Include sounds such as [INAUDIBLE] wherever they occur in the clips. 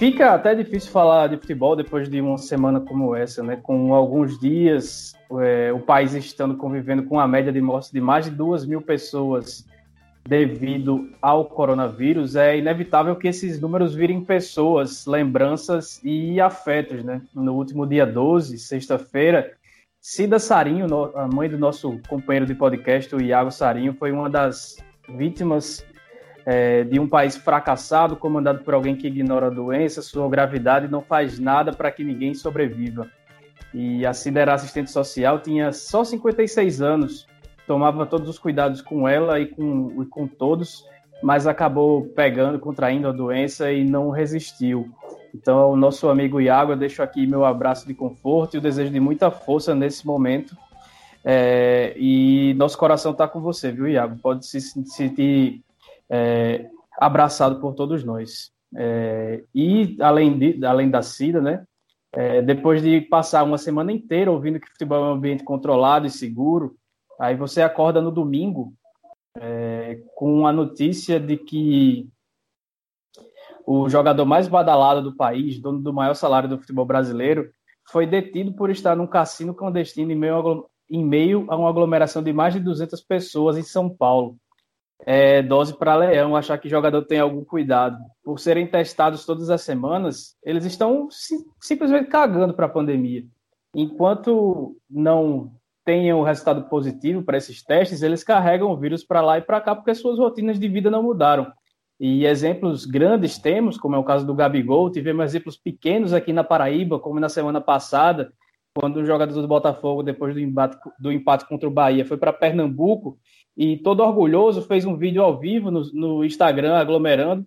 fica até difícil falar de futebol depois de uma semana como essa, né? Com alguns dias é, o país estando convivendo com a média de mortes de mais de duas mil pessoas devido ao coronavírus, é inevitável que esses números virem pessoas, lembranças e afetos, né? No último dia 12, sexta-feira, Cida Sarinho, a mãe do nosso companheiro de podcast, o Iago Sarinho, foi uma das vítimas é, de um país fracassado, comandado por alguém que ignora a doença, sua gravidade não faz nada para que ninguém sobreviva. E a Cida era assistente social, tinha só 56 anos, tomava todos os cuidados com ela e com, e com todos, mas acabou pegando, contraindo a doença e não resistiu. Então, o nosso amigo Iago, eu deixo aqui meu abraço de conforto e o desejo de muita força nesse momento. É, e nosso coração está com você, viu, Iago? Pode se sentir é, abraçado por todos nós. É, e além, de, além da SIDA, né? É, depois de passar uma semana inteira ouvindo que futebol é um ambiente controlado e seguro, aí você acorda no domingo é, com a notícia de que o jogador mais badalado do país, dono do maior salário do futebol brasileiro, foi detido por estar num cassino clandestino em meio, a, em meio a uma aglomeração de mais de 200 pessoas em São Paulo é, dose para leão, achar que jogador tem algum cuidado. Por serem testados todas as semanas, eles estão simplesmente cagando para a pandemia. Enquanto não tenham resultado positivo para esses testes, eles carregam o vírus para lá e para cá porque suas rotinas de vida não mudaram. E exemplos grandes temos, como é o caso do Gabigol, tivemos exemplos pequenos aqui na Paraíba, como na semana passada, quando o jogador do Botafogo, depois do empate, do empate contra o Bahia, foi para Pernambuco e todo orgulhoso fez um vídeo ao vivo no, no Instagram, aglomerando.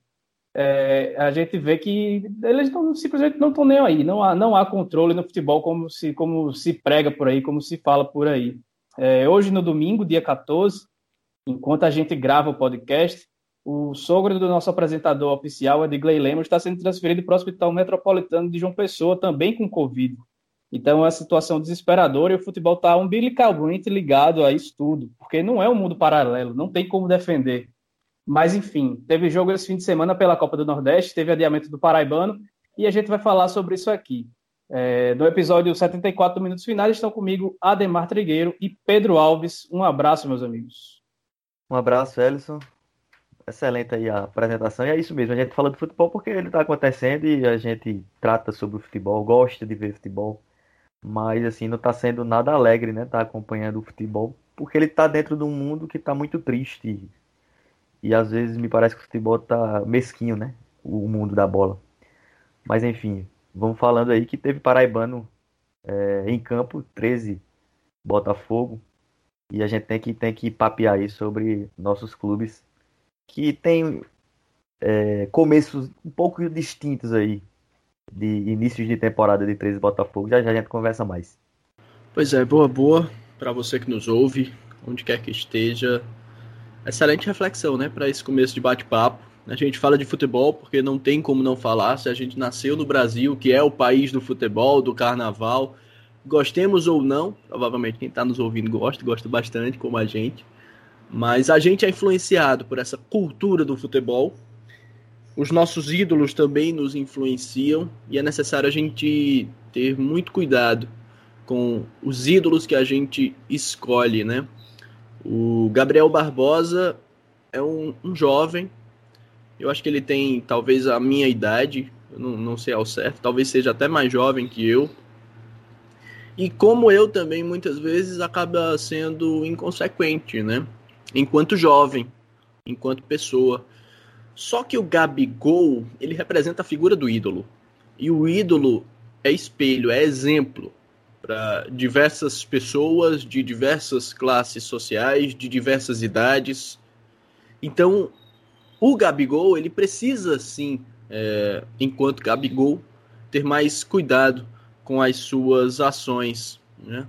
É, a gente vê que eles não, simplesmente não estão nem aí. Não há, não há controle no futebol como se, como se prega por aí, como se fala por aí. É, hoje, no domingo, dia 14, enquanto a gente grava o podcast, o sogro do nosso apresentador oficial, Edgley Lemos, está sendo transferido para o Hospital Metropolitano de João Pessoa, também com Covid. Então é uma situação desesperadora e o futebol está umbilicalmente ligado a isso tudo, porque não é um mundo paralelo, não tem como defender. Mas enfim, teve jogo esse fim de semana pela Copa do Nordeste, teve adiamento do Paraibano e a gente vai falar sobre isso aqui. É, no episódio 74 Minutos Finais estão comigo Ademar Trigueiro e Pedro Alves. Um abraço, meus amigos. Um abraço, Ellison. Excelente aí a apresentação. E é isso mesmo, a gente fala de futebol porque ele está acontecendo e a gente trata sobre o futebol, gosta de ver futebol mas assim não está sendo nada alegre, né? Tá acompanhando o futebol, porque ele está dentro de um mundo que está muito triste e às vezes me parece que o futebol tá mesquinho, né? O mundo da bola. Mas enfim, vamos falando aí que teve paraibano é, em campo, 13 Botafogo, e a gente tem que tem que papear aí sobre nossos clubes que tem é, começos um pouco distintos aí de inícios de temporada de 13 Botafogo. Já já a gente conversa mais. Pois é, boa, boa para você que nos ouve, onde quer que esteja. Excelente reflexão, né, para esse começo de bate-papo. A gente fala de futebol porque não tem como não falar. Se a gente nasceu no Brasil, que é o país do futebol, do carnaval, gostemos ou não, provavelmente quem está nos ouvindo gosta, gosta bastante, como a gente. Mas a gente é influenciado por essa cultura do futebol, os nossos ídolos também nos influenciam e é necessário a gente ter muito cuidado com os ídolos que a gente escolhe, né? O Gabriel Barbosa é um, um jovem, eu acho que ele tem talvez a minha idade, não, não sei ao certo, talvez seja até mais jovem que eu. E como eu também muitas vezes acaba sendo inconsequente, né? Enquanto jovem, enquanto pessoa. Só que o Gabigol, ele representa a figura do ídolo. E o ídolo é espelho, é exemplo para diversas pessoas de diversas classes sociais, de diversas idades. Então, o Gabigol, ele precisa sim, é, enquanto Gabigol, ter mais cuidado com as suas ações. Né?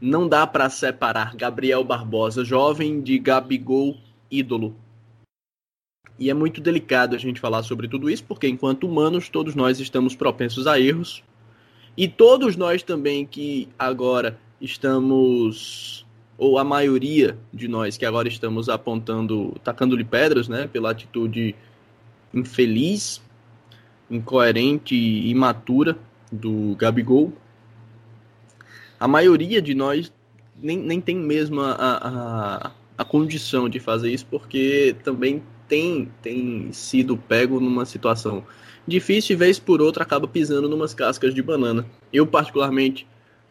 Não dá para separar Gabriel Barbosa, jovem, de Gabigol, ídolo. E é muito delicado a gente falar sobre tudo isso, porque enquanto humanos, todos nós estamos propensos a erros. E todos nós também que agora estamos, ou a maioria de nós que agora estamos apontando, tacando-lhe pedras, né, pela atitude infeliz, incoerente e imatura do Gabigol. A maioria de nós nem, nem tem mesmo a, a, a condição de fazer isso, porque também tem, tem sido pego numa situação difícil e vez por outra acaba pisando numas cascas de banana. Eu, particularmente,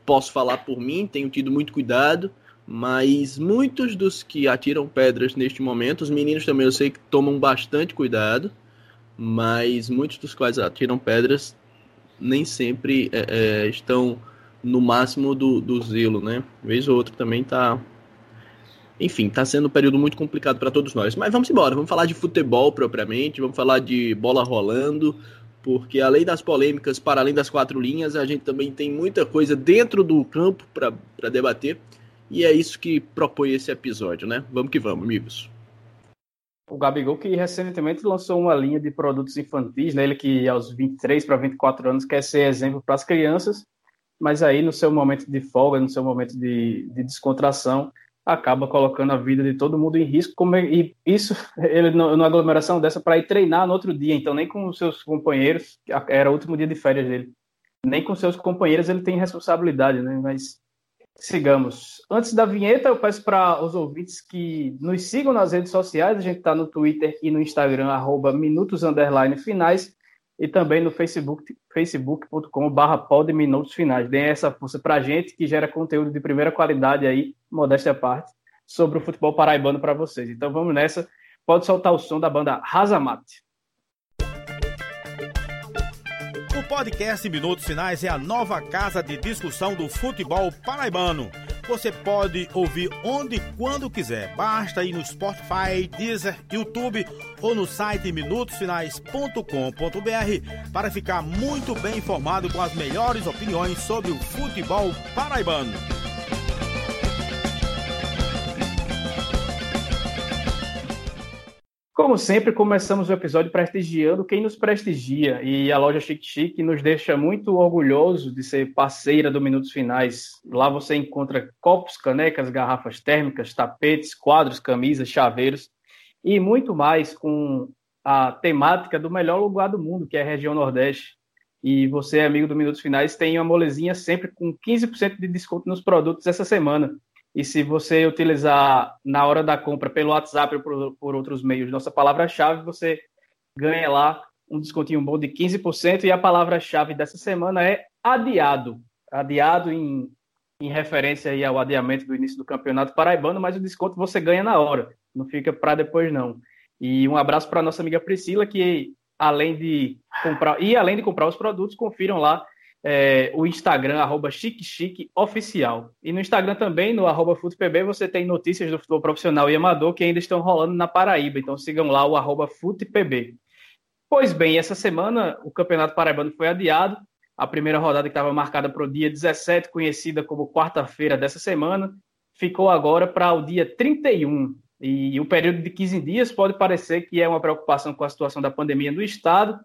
posso falar por mim, tenho tido muito cuidado, mas muitos dos que atiram pedras neste momento, os meninos também eu sei que tomam bastante cuidado, mas muitos dos quais atiram pedras nem sempre é, é, estão no máximo do, do zelo, né? Vez ou outra também tá. Enfim, tá sendo um período muito complicado para todos nós. Mas vamos embora, vamos falar de futebol propriamente, vamos falar de bola rolando, porque além das polêmicas, para além das quatro linhas, a gente também tem muita coisa dentro do campo para debater. E é isso que propõe esse episódio, né? Vamos que vamos, amigos. O Gabigol que recentemente lançou uma linha de produtos infantis, né? Ele que aos 23 para 24 anos quer ser exemplo para as crianças, mas aí no seu momento de folga, no seu momento de, de descontração, acaba colocando a vida de todo mundo em risco, como, é, e isso, [LAUGHS] ele numa aglomeração dessa, para ir treinar no outro dia, então nem com os seus companheiros, era o último dia de férias dele, nem com seus companheiros ele tem responsabilidade, né, mas sigamos. Antes da vinheta, eu peço para os ouvintes que nos sigam nas redes sociais, a gente está no Twitter e no Instagram, arroba minutos, finais, e também no Facebook, facebook.com.br pod minutos finais. Deem essa força para a gente, que gera conteúdo de primeira qualidade aí, modéstia à parte, sobre o futebol paraibano para vocês. Então vamos nessa. Pode soltar o som da banda Razamate. O podcast Minutos Finais é a nova casa de discussão do futebol paraibano você pode ouvir onde e quando quiser. Basta ir no Spotify, Deezer, YouTube ou no site minutosfinais.com.br para ficar muito bem informado com as melhores opiniões sobre o futebol paraibano. Como sempre, começamos o episódio prestigiando quem nos prestigia e a loja Chic Chic nos deixa muito orgulhoso de ser parceira do Minutos Finais. Lá você encontra copos, canecas, garrafas térmicas, tapetes, quadros, camisas, chaveiros e muito mais com a temática do melhor lugar do mundo, que é a região Nordeste. E você, amigo do Minutos Finais, tem uma molezinha sempre com 15% de desconto nos produtos essa semana. E se você utilizar na hora da compra pelo WhatsApp ou por, por outros meios nossa palavra-chave, você ganha lá um descontinho bom de 15%. E a palavra-chave dessa semana é adiado. Adiado em, em referência aí ao adiamento do início do campeonato paraibano, mas o desconto você ganha na hora, não fica para depois não. E um abraço para nossa amiga Priscila, que além de comprar e além de comprar os produtos, confiram lá é, o Instagram, arroba Oficial. E no Instagram também, no arroba FutePB, você tem notícias do futebol profissional e amador que ainda estão rolando na Paraíba. Então sigam lá o arroba FutePB. Pois bem, essa semana o Campeonato Paraibano foi adiado. A primeira rodada que estava marcada para o dia 17, conhecida como quarta-feira dessa semana, ficou agora para o dia 31. E o período de 15 dias pode parecer que é uma preocupação com a situação da pandemia no estado,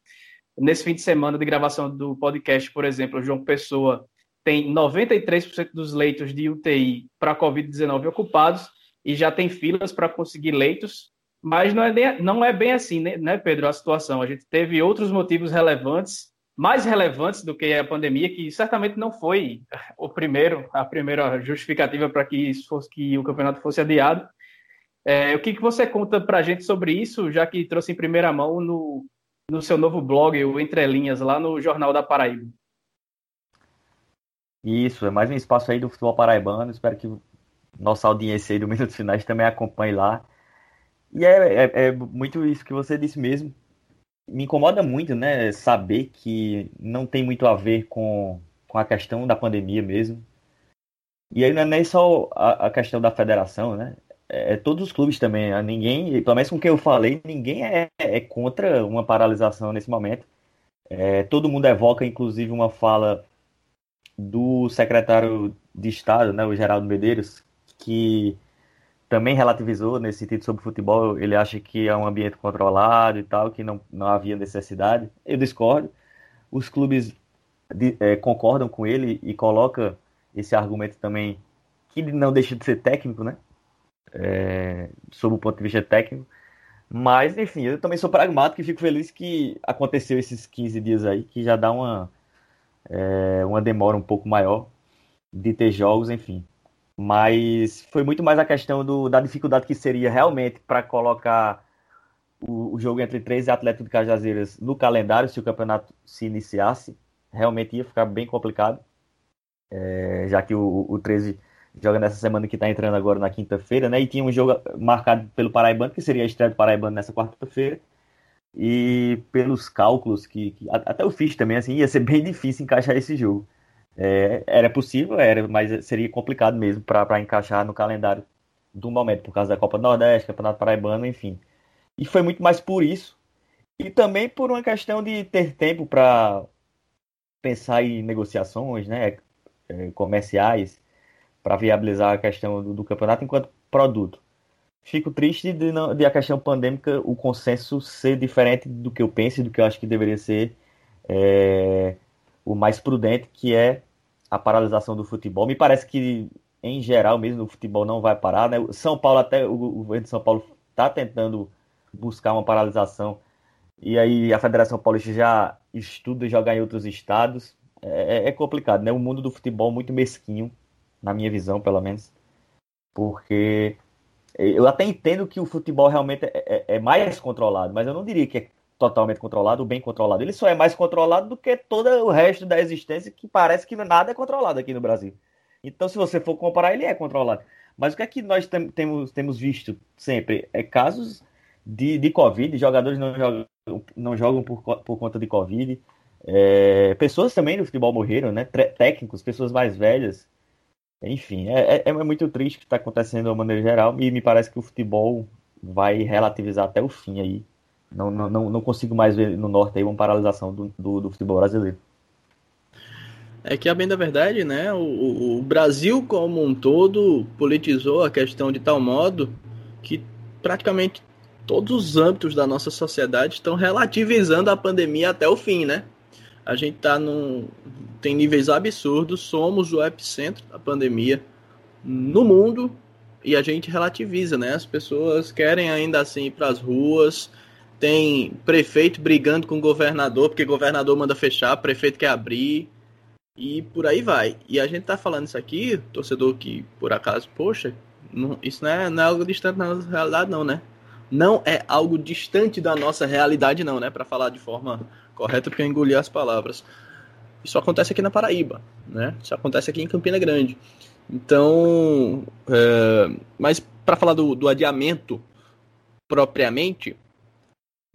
Nesse fim de semana de gravação do podcast, por exemplo, João Pessoa tem 93% dos leitos de UTI para Covid-19 ocupados e já tem filas para conseguir leitos, mas não é, nem, não é bem assim, né, né, Pedro, a situação. A gente teve outros motivos relevantes, mais relevantes do que a pandemia, que certamente não foi o primeiro, a primeira justificativa para que, isso fosse, que o campeonato fosse adiado. É, o que, que você conta para a gente sobre isso, já que trouxe em primeira mão no, no seu novo blog, o Entre Linhas, lá no Jornal da Paraíba. Isso, é mais um espaço aí do futebol paraibano. Espero que nossa audiência aí do [LAUGHS] Minutos Finais também acompanhe lá. E é, é, é, muito isso que você disse mesmo. Me incomoda muito, né, saber que não tem muito a ver com, com a questão da pandemia mesmo. E aí não é nem só a, a questão da federação, né? É, todos os clubes também, né? ninguém, pelo menos com quem eu falei, ninguém é, é contra uma paralisação nesse momento. É, todo mundo evoca, inclusive, uma fala do secretário de Estado, né, o Geraldo Medeiros, que também relativizou nesse sentido sobre futebol. Ele acha que é um ambiente controlado e tal, que não, não havia necessidade. Eu discordo. Os clubes de, é, concordam com ele e coloca esse argumento também que não deixa de ser técnico, né? É, sob o ponto de vista técnico, Mas, enfim, eu também sou pragmático e fico feliz que aconteceu esses 15 dias aí, que já dá uma, é, uma demora um pouco maior de ter jogos, enfim. Mas foi muito mais a questão do, da dificuldade que seria realmente para colocar o, o, jogo entre 13 e Atlético de Cajazeiras no calendário, se o campeonato se iniciasse. Realmente ia ficar bem complicado, é, já que o, o 13 joga nessa semana que está entrando agora na quinta-feira, né? E tinha um jogo marcado pelo Paraibano, que seria a estreia do Paraibano nessa quarta-feira. E pelos cálculos que, que, até eu fiz também, assim, ia ser [LAUGHS] bem difícil encaixar esse jogo. É, era possível, era, mas seria complicado mesmo para encaixar no calendário do momento, por causa da Copa do Nordeste, Campeonato Paraibano, enfim. E foi muito mais por isso. E também por uma questão de ter tempo para pensar em negociações né, é, comerciais, para viabilizar a questão do, do, campeonato enquanto produto. Fico triste de, não, de a questão pandêmica, o consenso ser diferente do que eu penso e do que eu acho que deveria ser é, o mais prudente, que é a paralisação do futebol. Me parece que, em geral, mesmo o futebol não vai parar. Né? São Paulo, até o governo de São Paulo está tentando buscar uma paralisação. E aí a Federação Paulista já estuda jogar em outros estados. É, é complicado, né? O mundo do futebol é muito mesquinho na minha visão, pelo menos. Porque eu até entendo que o futebol realmente é, é, é, mais controlado, mas eu não diria que é totalmente controlado, bem controlado. Ele só é mais controlado do que todo o resto da existência, que parece que nada é controlado aqui no Brasil. Então, se você for comparar, ele é controlado. Mas o que é que nós tem, temos, temos visto sempre? É casos de, de Covid, jogadores não jogam, não jogam por, por conta de Covid. É, pessoas também no futebol morreram, né? Técnicos, pessoas mais velhas. Enfim, é, é, é muito triste o que está acontecendo de uma maneira geral e me parece que o futebol vai relativizar até o fim aí. Não, não, não consigo mais ver no norte aí uma paralisação do, do, do futebol brasileiro. É que, a bem da verdade, né, o, o, Brasil como um todo politizou a questão de tal modo que praticamente todos os âmbitos da nossa sociedade estão relativizando a pandemia até o fim, né? A gente tá num, tem níveis absurdos, somos o epicentro da pandemia no mundo e a gente relativiza, né? As pessoas querem ainda assim ir para as ruas, tem prefeito brigando com governador porque governador manda fechar, prefeito quer abrir e por aí vai. E a gente tá falando isso aqui, torcedor que por acaso, poxa, não, isso não é, não é algo distante da nossa realidade não, né? Não é algo distante da nossa realidade não, né? Para falar de forma correta, porque eu engoli as palavras. Isso acontece aqui na Paraíba, né? Isso acontece aqui em Campina Grande. Então, é, mas para falar do, do adiamento propriamente,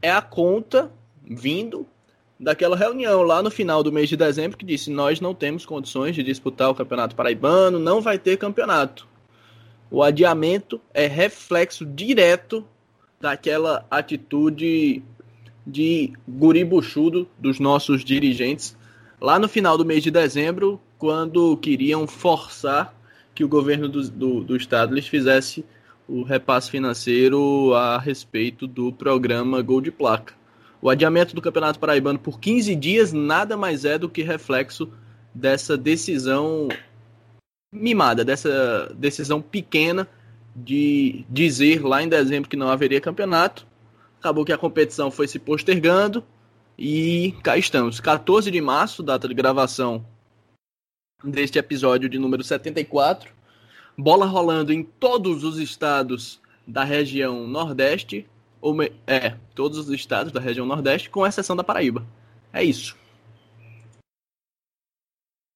é a conta vindo daquela reunião lá no final do mês de dezembro que disse: Nós não temos condições de disputar o Campeonato Paraibano, não vai ter campeonato. O adiamento é reflexo direto daquela atitude de guri buchudo dos nossos dirigentes lá no final do mês de dezembro, quando queriam forçar que o governo do, do, do estado lhes fizesse o repasse financeiro a respeito do programa Gol de Placa. O adiamento do Campeonato Paraibano por 15 dias nada mais é do que reflexo dessa decisão mimada, dessa decisão pequena de dizer lá em dezembro que não haveria campeonato Acabou que a competição foi se postergando e cá estamos. 14 de março, data de gravação deste episódio de número 74. Bola rolando em todos os estados da região Nordeste, ou é, todos os estados da região Nordeste, com exceção da Paraíba. É isso.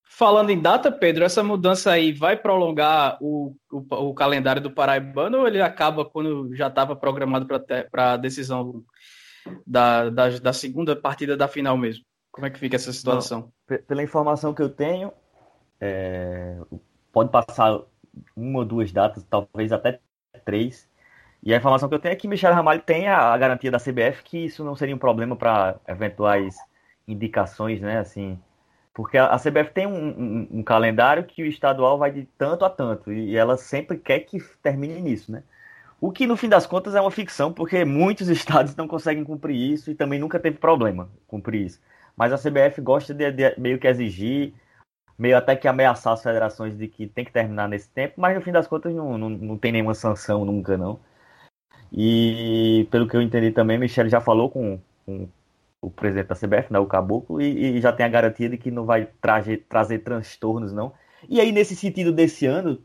Falando em data, Pedro, essa mudança aí vai prolongar o, o, o calendário do Paraibano ou ele acaba quando já estava programado para a decisão da, da, da, segunda partida da final mesmo? Como é que fica essa situação? Não, pela informação que eu tenho, é, pode passar uma ou duas datas, talvez até três. E a informação que eu tenho é que Michel Ramalho tem a, garantia da CBF que isso não seria um problema para eventuais indicações, né? Assim, porque a, CBF tem um, um, um, calendário que o estadual vai de tanto a tanto, e ela sempre quer que termine nisso, né? O que no fim das contas é uma ficção, porque muitos [LAUGHS] estados não conseguem cumprir isso e também nunca teve problema cumprir isso. Mas a CBF gosta de, de meio que exigir, meio até que ameaçar as federações de que tem que terminar nesse tempo, mas no fim das contas não, não, não tem nenhuma sanção nunca, não. E pelo que eu entendi também, Michele já falou com, com o presidente da CBF, né, o Caboclo, e, e, já tem a garantia de que não vai trazer, trazer transtornos, não. E aí, nesse sentido desse ano,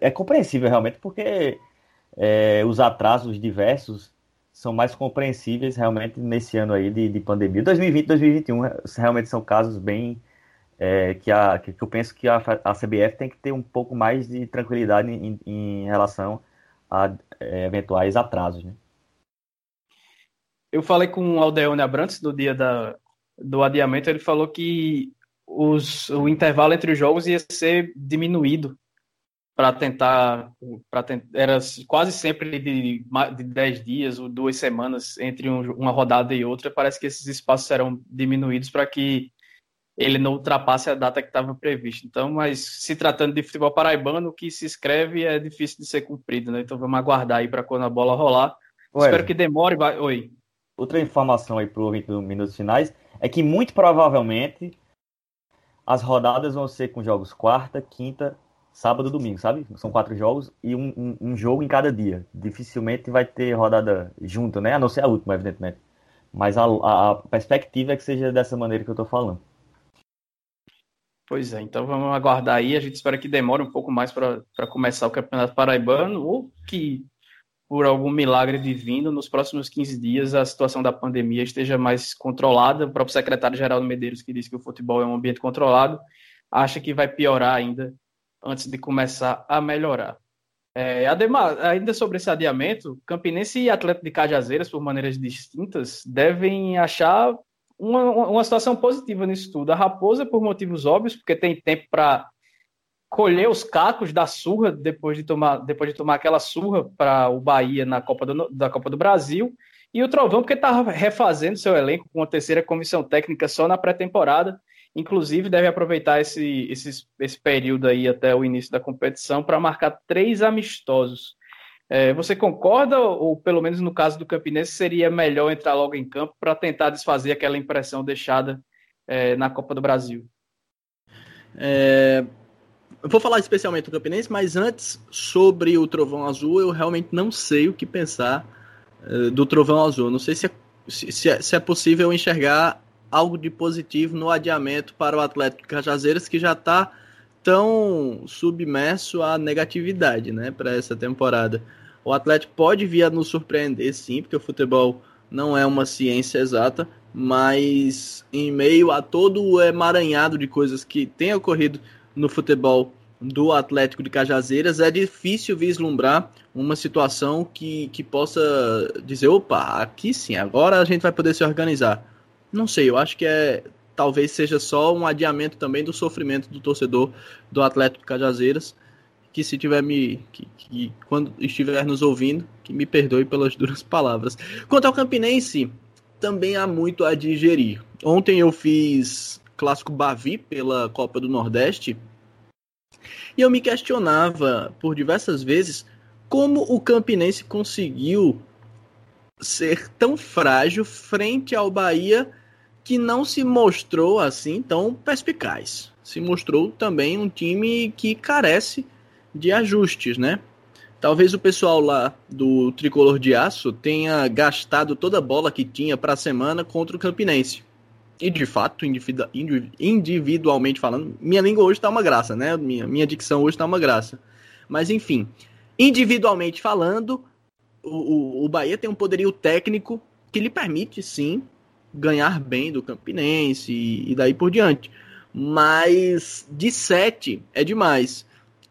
é compreensível realmente, porque é, os atrasos diversos são mais compreensíveis realmente nesse ano aí de, de pandemia. 2020 2021 realmente são casos bem é, que, a, que, eu penso que a, a CBF tem que ter um pouco mais de tranquilidade em, em relação a é, eventuais atrasos. Né? Eu falei com o Aldeone Abrantes no dia da, do adiamento, ele falou que os, o intervalo entre os jogos ia ser diminuído para tentar, tentar, era quase sempre de, de 10 dias ou duas semanas entre um, uma rodada e outra, parece que esses espaços serão diminuídos para que ele não ultrapasse a data que estava prevista. Então, mas se tratando de futebol paraibano, o que se escreve é difícil de ser cumprido, né? Então vamos aguardar aí para quando a bola rolar. Ué, Espero que demore. Vai... Oi. Outra informação aí para o minutos finais é que muito provavelmente as rodadas vão ser com jogos quarta, quinta, sábado e domingo, sabe? São quatro jogos e um, um, um, jogo em cada dia. Dificilmente vai ter rodada junto, né? A não ser a última, evidentemente. Mas a, a, a perspectiva é que seja dessa maneira que eu estou falando. Pois é, então vamos aguardar aí. A gente espera que demore um pouco mais para começar o Campeonato Paraibano ou que por algum milagre divino, nos próximos 15 dias a situação da pandemia esteja mais controlada. O próprio secretário Geraldo Medeiros, que disse que o futebol é um ambiente controlado, acha que vai piorar ainda antes de começar a melhorar. É, Ademar, ainda sobre esse adiamento, Campinense e Atlético de Cajazeiras, por maneiras distintas, devem achar uma, uma situação positiva nisso tudo. A Raposa, por motivos óbvios, porque tem tempo para colher os cacos da surra depois de tomar, depois de tomar aquela surra para o Bahia na Copa do, da Copa do Brasil. E o Trovão, porque está refazendo seu elenco com a terceira comissão técnica só na pré-temporada. Inclusive, deve aproveitar esse, esse, esse período aí até o início da competição para marcar três amistosos. É, você concorda, ou pelo menos no caso do Campinense, seria melhor entrar logo em campo para tentar desfazer aquela impressão deixada é, na Copa do Brasil? É, eu vou falar especialmente do Campinense, mas antes, sobre o Trovão Azul, eu realmente não sei o que pensar uh, do Trovão Azul. Não sei se é, se, é, se é possível enxergar algo de positivo no adiamento para o Atlético Cajazeiras, que já está tão submerso à negatividade né, para essa temporada. O Atlético pode vir a nos surpreender, sim, porque o futebol não é uma ciência exata, mas em meio a todo o emaranhado de coisas que tem ocorrido no futebol do Atlético de Cajazeiras, é difícil vislumbrar uma situação que, que possa dizer, opa, aqui sim, agora a gente vai poder se organizar. Não sei, eu acho que é talvez seja só um adiamento também do sofrimento do torcedor do Atlético Cajazeiras, que se tiver me que, que quando estiver nos ouvindo, que me perdoe pelas duras [LAUGHS] palavras. Quanto ao Campinense, também há muito a digerir. Ontem eu fiz clássico Bavi pela Copa do Nordeste. E eu me questionava por diversas vezes como o Campinense conseguiu ser tão frágil frente ao Bahia que não se mostrou assim tão perspicaz. Se mostrou também um time que carece de ajustes, né? Talvez o pessoal lá do Tricolor de Aço tenha gastado toda a bola que tinha para a semana contra o Campinense. E de fato, individualmente falando, minha língua hoje está uma graça, né? Minha, minha dicção hoje está uma graça. Mas enfim, individualmente falando, o, o, Bahia tem um poderio técnico que lhe permite sim ganhar bem do Campinense e, e daí por diante. Mas de 7 é demais.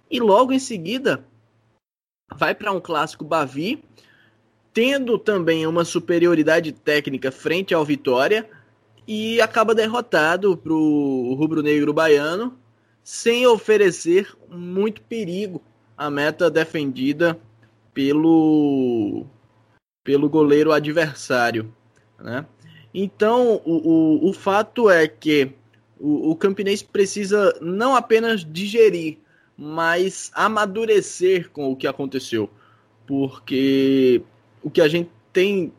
E logo em seguida vai para um clássico Bavi, tendo também uma superioridade técnica frente ao Vitória e acaba derrotado para o rubro-negro baiano, sem oferecer muito perigo à meta defendida pelo, pelo goleiro adversário. Né? Então, o, o, o fato é que o, o Campinense precisa não apenas digerir, mas amadurecer com o que aconteceu. Porque o que a gente tem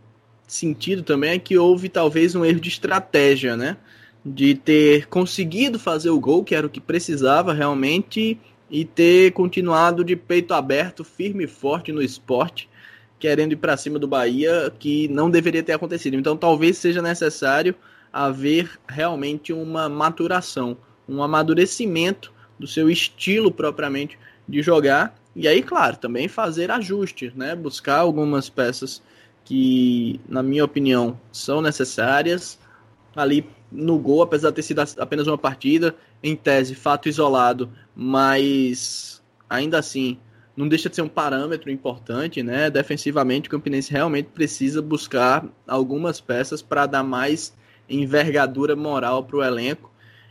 sentido também é que houve talvez um erro de estratégia, né? De ter conseguido fazer o gol, que era o que precisava realmente, e ter continuado de peito aberto, firme e forte no esporte, querendo ir para cima do Bahia, que não deveria ter acontecido. Então talvez seja necessário haver realmente uma maturação, um amadurecimento do seu estilo propriamente de jogar. E aí, claro, também fazer ajustes, né? Buscar algumas peças que, na minha opinião, são necessárias. Ali no gol, apesar de ter sido apenas uma partida, em tese, fato isolado, mas ainda assim não deixa de ser um parâmetro importante, né? Defensivamente, o Campinense realmente precisa buscar algumas peças para dar mais envergadura moral para o elenco.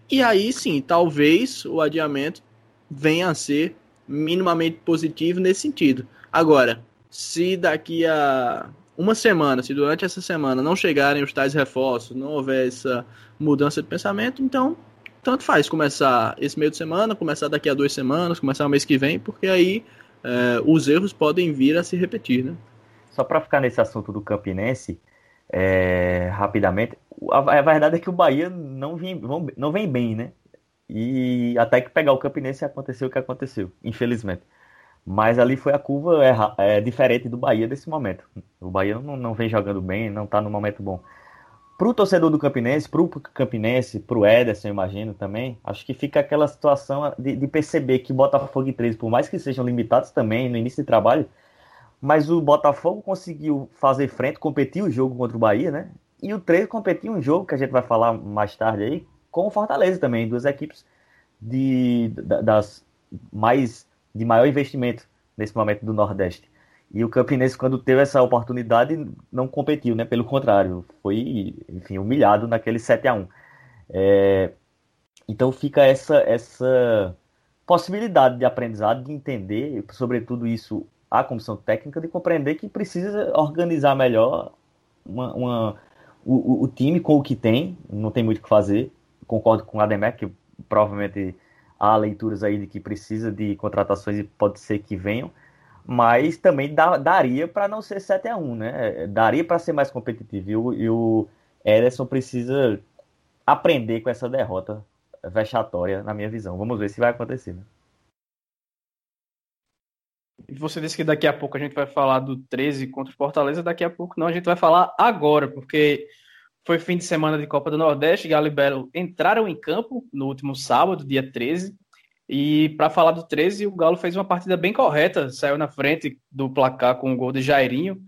E aí sim, talvez o adiamento venha a ser minimamente positivo nesse sentido. Agora, se daqui a uma semana, se durante essa semana não chegarem os tais reforços, não houver essa mudança de pensamento, então tanto faz começar esse meio de semana, começar daqui a duas semanas, começar o mês que vem, porque aí é, os erros podem vir a se repetir, né? Só para ficar nesse assunto do Campinense, é, rapidamente, a, a, verdade é que o Bahia não vem, não vem bem, né? E até que pegar o Campinense aconteceu o que aconteceu, infelizmente. Mas ali foi a curva é, diferente do Bahia desse momento. O Bahia não, não vem jogando bem, não está no momento bom. Para o torcedor do Campinense, para o Campinense, para o Ederson, eu imagino também, acho que fica aquela situação de, de perceber que Botafogo e 13, por mais que sejam limitados também no início de trabalho, mas o Botafogo conseguiu fazer frente, competir o jogo contra o Bahia, né? E o 13 competiu um jogo que a gente vai falar mais tarde aí, com o Fortaleza também, duas equipes de, das mais de maior investimento nesse momento do Nordeste. E o Campinense, quando teve essa oportunidade, não competiu, né? Pelo contrário, foi, enfim, humilhado naquele 7 a 1 é, Então fica essa, essa possibilidade de aprendizado, de entender, sobretudo isso, a comissão técnica, de compreender que precisa organizar melhor uma, uma o, o, time com o que tem, não tem muito o que fazer. Concordo com o Ademec, que provavelmente há leituras aí de que precisa de contratações e pode ser que venham mas também daria para não ser 7 a 1 né? Daria para ser mais competitivo. E o, e o Ederson precisa aprender com essa derrota vexatória, na minha visão. Vamos ver se vai acontecer. Né? Você disse que daqui a pouco a gente vai falar do 13 contra o Fortaleza, daqui a pouco não, a gente vai falar agora, porque foi fim de semana de Copa do Nordeste, Galo e Belo entraram em campo no último sábado, dia 13, e para falar do 13, o Galo fez uma partida bem correta, saiu na frente do placar com o gol de Jairinho.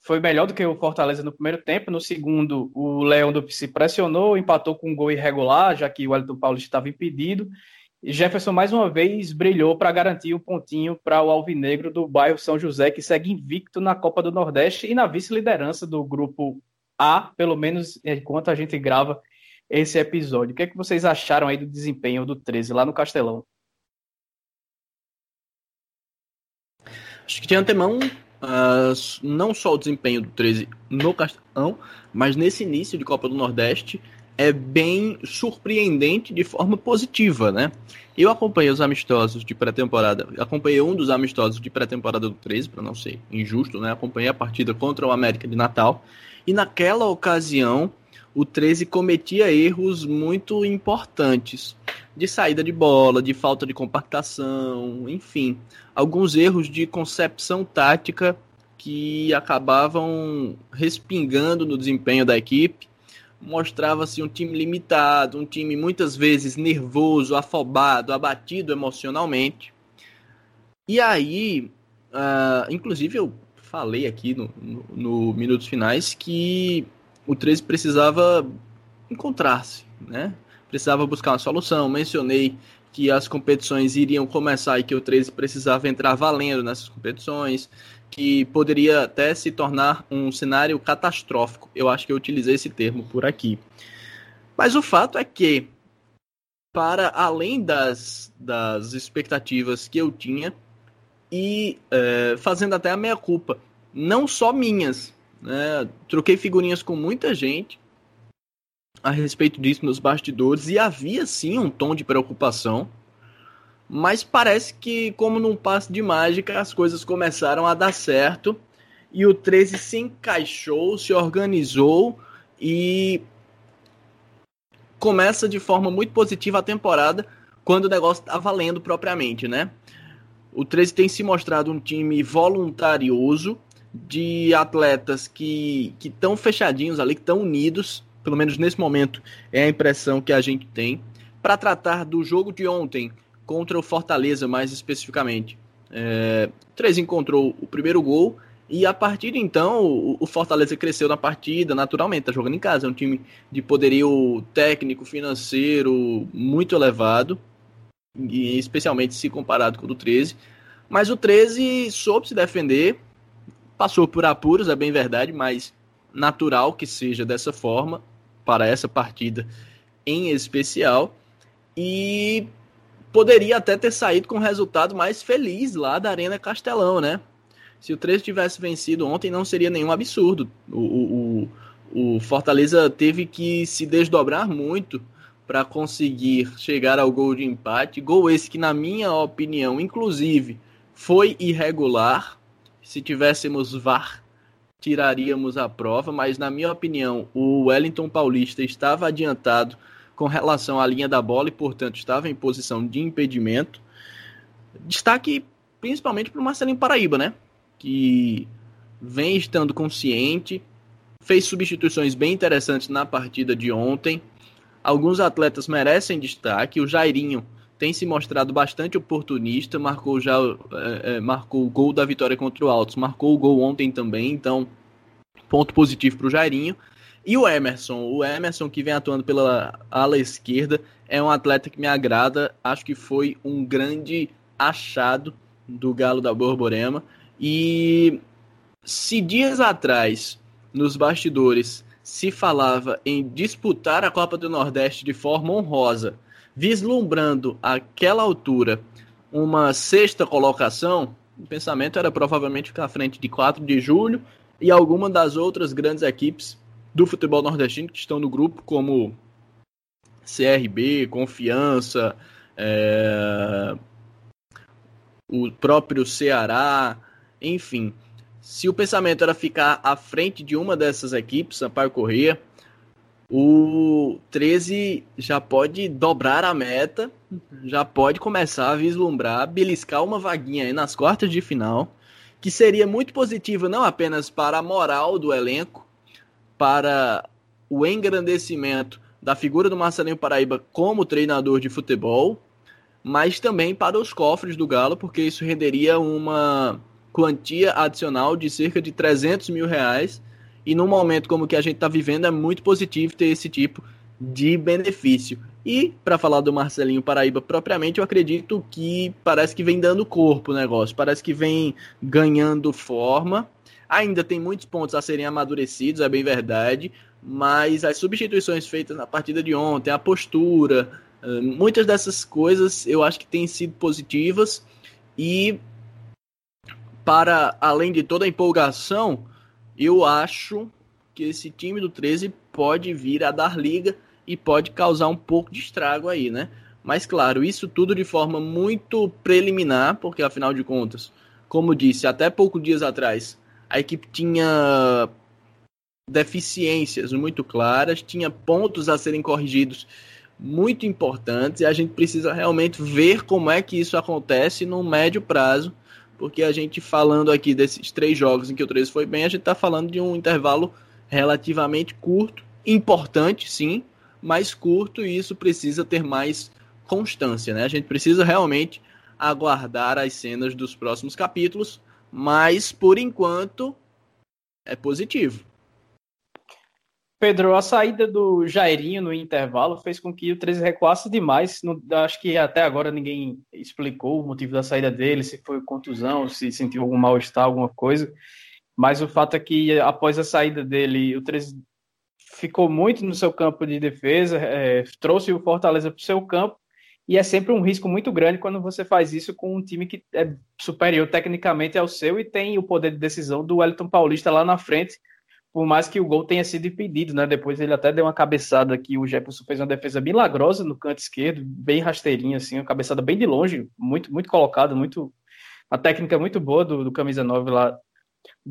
Foi melhor do que o Fortaleza no primeiro tempo. No segundo, o Leão do se pressionou, empatou com um gol irregular, já que o Wellington Paulista estava impedido. E Jefferson mais uma vez brilhou para garantir um pontinho para o Alvinegro do bairro São José, que segue invicto na Copa do Nordeste e na vice-liderança do grupo A, pelo menos enquanto a gente grava esse episódio. O que, é que vocês acharam aí do desempenho do 13 lá no Castelão? Acho que de antemão, uh, não só o desempenho do 13 no Castelão, mas nesse início de Copa do Nordeste é bem surpreendente de forma positiva, né? Eu acompanhei os amistosos de pré-temporada, acompanhei um dos amistosos de pré-temporada do 13, para não ser injusto, né? Acompanhei a partida contra o América de Natal e naquela ocasião o 13 cometia erros muito importantes de saída de bola, de falta de compactação, enfim, alguns erros de concepção tática que acabavam respingando no desempenho da equipe. Mostrava-se um time limitado, um time muitas vezes nervoso, afobado, abatido emocionalmente. E aí, uh, inclusive eu falei aqui no, no, no Minutos Finais que o 13 precisava encontrar-se, né? precisava buscar uma solução. Mencionei que as competições iriam começar e que o 13 precisava entrar valendo nessas competições, que poderia até se tornar um cenário catastrófico. Eu acho que eu utilizei esse termo por aqui. Mas o fato é que, para além das, das expectativas que eu tinha, e é, fazendo até a meia culpa, não só minhas, né? troquei figurinhas com muita gente a respeito disso nos bastidores e havia sim um tom de preocupação, mas parece que, como num passe de mágica, as coisas começaram a dar certo e o 13 se encaixou, se organizou e começa de forma muito positiva a temporada quando o negócio está valendo propriamente, né? O 13 tem se mostrado um time voluntarioso, de atletas que estão fechadinhos ali, que estão unidos, pelo menos nesse momento é a impressão que a gente tem, para tratar do jogo de ontem contra o Fortaleza, mais especificamente. É, o 13 encontrou o primeiro gol e a partir de então o, o Fortaleza cresceu na partida naturalmente, tá jogando em casa, é um time de poderio técnico, financeiro muito elevado, e especialmente se comparado com o do 13. Mas o 13 soube se defender, passou por apuros, é bem verdade, mas natural que seja dessa forma para essa partida em especial. E poderia até ter saído com um resultado mais feliz lá da Arena Castelão, né? Se o 13 tivesse vencido ontem, não seria nenhum absurdo. O, o, o Fortaleza teve que se desdobrar muito para conseguir chegar ao gol de empate. Gol esse que, na minha opinião, inclusive, foi irregular. Se tivéssemos VAR, tiraríamos a prova, mas na minha opinião, o Wellington Paulista estava adiantado com relação à linha da bola e, portanto, estava em posição de impedimento. Destaque principalmente para o Marcelinho Paraíba, né? Que vem estando consciente, fez substituições bem interessantes na partida de ontem. Alguns atletas merecem destaque. O Jairinho tem se mostrado bastante oportunista, marcou já é, é, marcou o gol da vitória contra o Altos, marcou o gol ontem também, então ponto positivo para o Jairinho. E o Emerson, o Emerson que vem atuando pela ala esquerda, é um atleta que me agrada, acho que foi um grande achado do Galo da Borborema. E se dias atrás, nos bastidores, se falava em disputar a Copa do Nordeste de forma honrosa vislumbrando aquela altura uma sexta colocação, o pensamento era provavelmente ficar à frente de 4 de julho e alguma das outras grandes equipes do futebol nordestino que estão no grupo, como CRB, Confiança, é... o próprio Ceará, enfim. Se o pensamento era ficar à frente de uma dessas equipes, Sampaio Corrêa, o 13 já pode dobrar a meta, já pode começar a vislumbrar, beliscar uma vaguinha aí nas quartas de final, que seria muito positiva não apenas para a moral do elenco, para o engrandecimento da figura do Marcelinho Paraíba como treinador de futebol, mas também para os cofres do Galo, porque isso renderia uma quantia adicional de cerca de 300 mil reais e num momento como o que a gente está vivendo, é muito positivo ter esse tipo de benefício. E, para falar do Marcelinho Paraíba propriamente, eu acredito que parece que vem dando corpo o negócio, parece que vem ganhando forma. Ainda tem muitos pontos a serem amadurecidos, é bem verdade, mas as substituições feitas na partida de ontem, a postura, eh, muitas dessas coisas eu acho que têm sido positivas e para além de toda a empolgação, eu acho que esse time do 13 pode vir a dar liga e pode causar um pouco de estrago aí, né? Mas claro, isso tudo de forma muito preliminar, porque afinal de contas, como disse, até poucos dias atrás, a equipe tinha deficiências muito claras, tinha pontos a serem corrigidos muito importantes e a gente precisa realmente ver como é que isso acontece no médio prazo porque a gente falando aqui desses três jogos em que o 13 foi bem, a gente está falando de um intervalo relativamente curto, importante sim, mas curto e isso precisa ter mais constância, né? A gente precisa realmente aguardar as cenas dos próximos capítulos, mas por enquanto é positivo. Pedro, a saída do Jairinho no intervalo fez com que o 13 recuasse demais. Não, acho que até agora ninguém explicou o motivo da saída dele, se foi contusão, se sentiu algum mal-estar, alguma coisa. Mas o fato é que após a saída dele, o 13 ficou muito no seu campo de defesa, é, trouxe o Fortaleza para o seu campo. E é sempre um risco muito grande quando você faz isso com um time que é superior tecnicamente ao seu e tem o poder de decisão do Wellington Paulista lá na frente por mais que o gol tenha sido impedido, né? Depois ele até deu uma cabeçada que o Jefferson fez uma defesa milagrosa no canto esquerdo, bem rasteirinha, assim, uma cabeçada bem de longe, muito, muito colocada, muito. A técnica muito boa do, do camisa 9 lá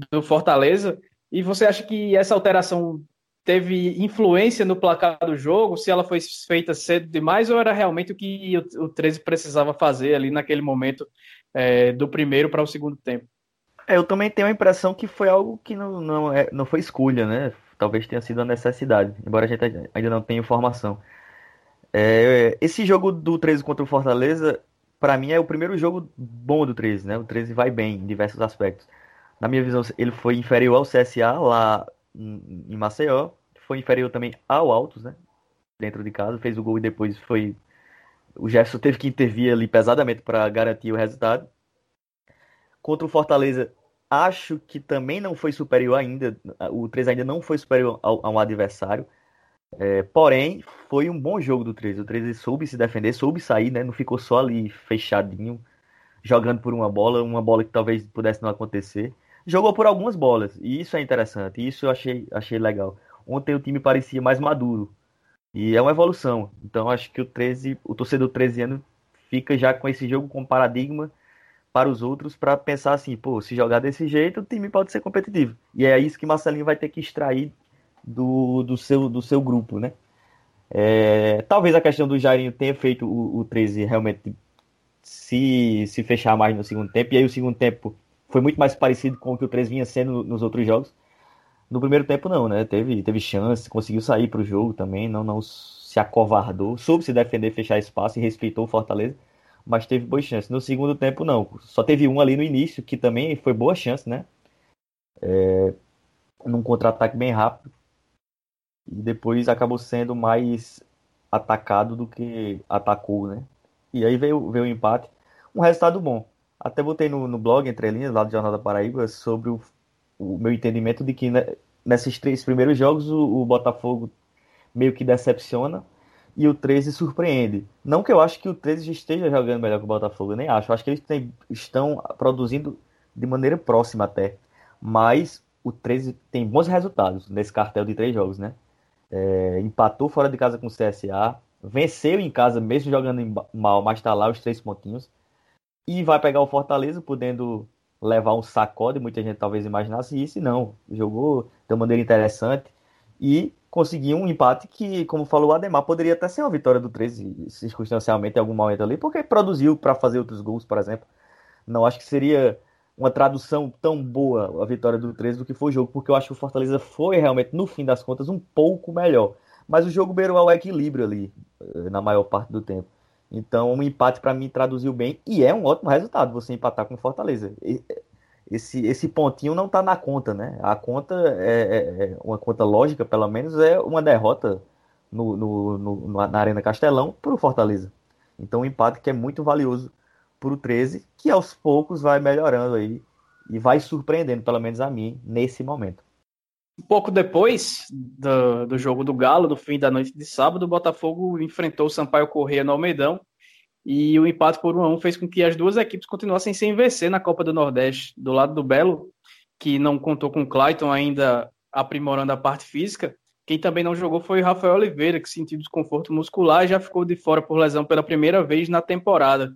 do Fortaleza. E você acha que essa alteração teve influência no placar do jogo? Se ela foi feita cedo demais ou era realmente o que o, o 13 precisava fazer ali naquele momento é, do primeiro para o segundo tempo? É, eu também tenho a impressão que foi algo que não, não, é, não foi escolha, né? Talvez tenha sido a necessidade, embora a gente ainda não tenha informação. É, esse jogo do 13 contra o Fortaleza, para mim, é o primeiro jogo bom do 13, né? O 13 vai bem em diversos aspectos. Na minha visão, ele foi inferior ao CSA lá em Maceió, foi inferior também ao Altos, né? Dentro de casa, fez o gol e depois foi. O Jefferson teve que intervir ali pesadamente para garantir o resultado. Contra o Fortaleza, acho que também não foi superior ainda. O 3 ainda não foi superior ao, a um adversário. É, porém, foi um bom jogo do 13. O 13 soube se defender, soube sair, né? Não ficou só ali fechadinho, jogando por uma bola, uma bola que talvez pudesse não acontecer. Jogou por algumas bolas, e isso é interessante, isso eu achei, achei legal. Ontem o time parecia mais maduro, e é uma evolução. Então acho que o 13, o torcedor 13 anos fica já com esse jogo com paradigma para os outros para pensar assim, pô, se jogar desse jeito, o time pode ser competitivo. E é isso que Marcelinho vai ter que extrair do, do, seu, do seu grupo, né? É, talvez a questão do Jairinho tenha feito o, o 13 realmente se, se fechar mais no segundo tempo, e aí o segundo tempo foi muito mais parecido com o que o 13 vinha sendo nos outros jogos. No primeiro tempo não, né? Teve, teve chance, conseguiu sair para o jogo também, não, não se acovardou, soube se defender, fechar espaço e respeitou o Fortaleza mas teve boas chances. No segundo tempo, não. Só teve um ali no início, que também foi boa chance, né? É, num contra-ataque bem rápido. E depois acabou sendo mais atacado do que atacou, né? E aí veio, veio o empate. Um resultado bom. Até botei no, no blog, entre linhas, lá do Jornal da Paraíba, sobre o, o meu entendimento de que né, nesses três primeiros jogos o, o Botafogo meio que decepciona e o 13 surpreende. Não que eu acho que o 13 esteja jogando melhor que o Botafogo, nem acho. Eu acho que eles tem, estão produzindo de maneira próxima até. Mas o 13 tem bons resultados nesse cartel de três jogos, né? É, empatou fora de casa com o CSA, venceu em casa mesmo jogando mal, mas está lá os três pontinhos. E vai pegar o Fortaleza, podendo levar um sacode, muita gente talvez imaginasse isso, e não. Jogou de uma maneira interessante e conseguiu um empate que, como falou o Ademar, poderia até ser uma vitória do 13, circunstancialmente, em algum momento ali, porque produziu para fazer outros gols, por exemplo. Não acho que seria uma tradução tão boa a vitória do 13 do que foi o jogo, porque eu acho que o Fortaleza foi realmente, no fim das contas, um pouco melhor. Mas o jogo beirou ao equilíbrio ali, eh, na maior parte do tempo. Então, um empate para mim traduziu bem e é um ótimo resultado você empatar com o Fortaleza esse, esse pontinho não está na conta, né? A conta é, é, é, uma conta lógica, pelo menos, é uma derrota no, no, no na Arena Castelão para o Fortaleza. Então, um empate que é muito valioso para o 13, que aos poucos vai melhorando aí e vai surpreendendo, pelo menos a mim, nesse momento. Um pouco depois do, do jogo do Galo, no fim da noite de sábado, o Botafogo enfrentou o Sampaio Correia no Almeidão e o empate por 1 a 1 fez com que as duas equipes continuassem sem vencer na Copa do Nordeste. Do lado do Belo, que não contou com o Clayton ainda aprimorando a parte física, quem também não jogou foi o Rafael Oliveira, que sentiu desconforto muscular e já ficou de fora por lesão pela primeira vez na temporada.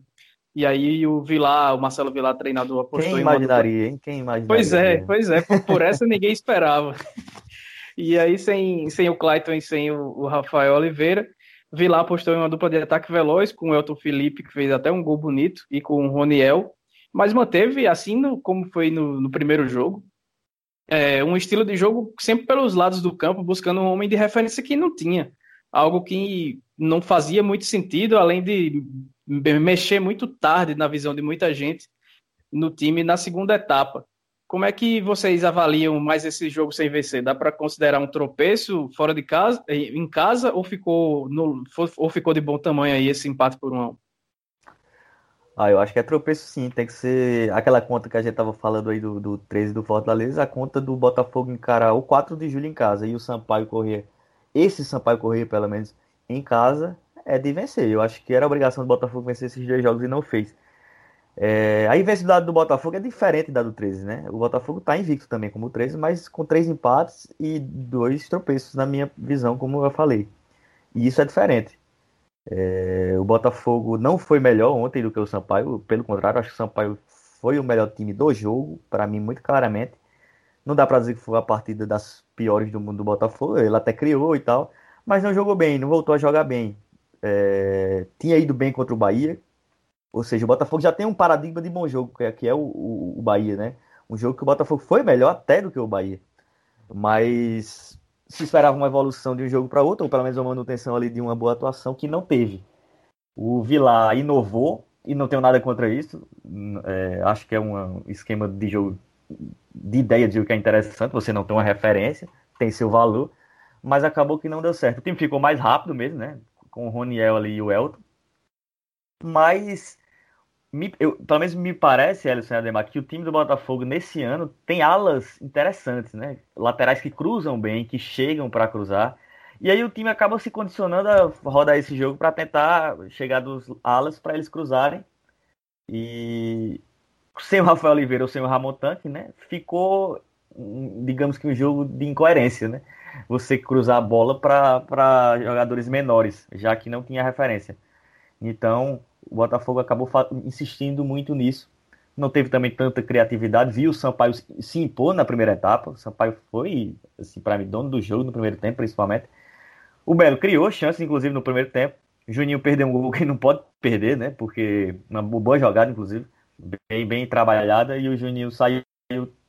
E aí o Vilar, o Marcelo Vilar, treinador, apostou Quem imaginaria, em hein? Quem imaginaria? Pois é, pois é. Por essa ninguém esperava. [LAUGHS] E aí, sem, sem o Clayton e sem o, o Rafael Oliveira, Vilar apostou em uma dupla de ataque veloz com o Elton Felipe, que fez até um gol bonito, e com o Roniel, mas manteve, assim no, como foi no, no primeiro jogo, é, um estilo de jogo sempre pelos lados do campo, buscando um homem de referência que não tinha. Algo que não fazia muito sentido, além de mexer muito tarde na visão de muita gente no time na segunda etapa. Como é que vocês avaliam mais esse jogo sem vencer? Dá para considerar um tropeço fora de casa, em casa, ou ficou, no, ou ficou de bom tamanho aí esse empate por um? Ah, eu acho que é tropeço sim. Tem que ser aquela conta que a gente tava falando aí do, do 13 do Fortaleza, a conta do Botafogo encarar o 4 de julho em casa e o Sampaio correr, esse Sampaio correr pelo menos em casa, é de vencer. Eu acho que era obrigação do Botafogo vencer esses dois jogos e não fez. É, a invencibilidade do Botafogo é diferente da do 13, né? O Botafogo está invicto também como o 13, mas com três empates e dois tropeços, na minha visão, como eu falei. E isso é diferente. É, o Botafogo não foi melhor ontem do que o Sampaio, pelo contrário, acho que o Sampaio foi o melhor time do jogo, para mim, muito claramente. Não dá para dizer que foi a partida das piores do mundo do Botafogo, ele até criou e tal, mas não jogou bem, não voltou a jogar bem. É, tinha ido bem contra o Bahia, ou seja, o Botafogo já tem um paradigma de bom jogo, que é, que é o, o, o, Bahia, né? Um jogo que o Botafogo foi melhor até do que o Bahia. Mas se esperava uma evolução de um jogo para outro, ou pelo menos uma manutenção ali de uma boa atuação que não teve. O Vilar inovou, e não tenho nada contra isso. É, acho que é um esquema de jogo, de ideia de jogo que é interessante. Você não tem uma referência, tem seu valor, mas acabou que não deu certo. O time ficou mais rápido mesmo, né? Com o Roniel ali e o Elton. Mas, me, eu, pelo menos me parece, Alisson Ademar, que o time do Botafogo nesse ano tem alas interessantes, né? Laterais que cruzam bem, que chegam para cruzar. E aí o time acaba se condicionando a rodar esse jogo para tentar chegar dos alas para eles cruzarem. E sem o Rafael Oliveira ou sem o Ramon Tanque, né? Ficou, digamos que um jogo de incoerência, né? Você cruzar a bola para jogadores menores, já que não tinha referência. Então, o Botafogo acabou insistindo muito nisso. Não teve também tanta criatividade. Viu o Sampaio se impor na primeira etapa. O Sampaio foi, assim, para mim, dono do jogo no primeiro tempo, principalmente. O Belo criou chances, inclusive, no primeiro tempo. Juninho perdeu um gol que não pode perder, né? Porque uma boa jogada, inclusive, bem, bem trabalhada, e o Juninho saiu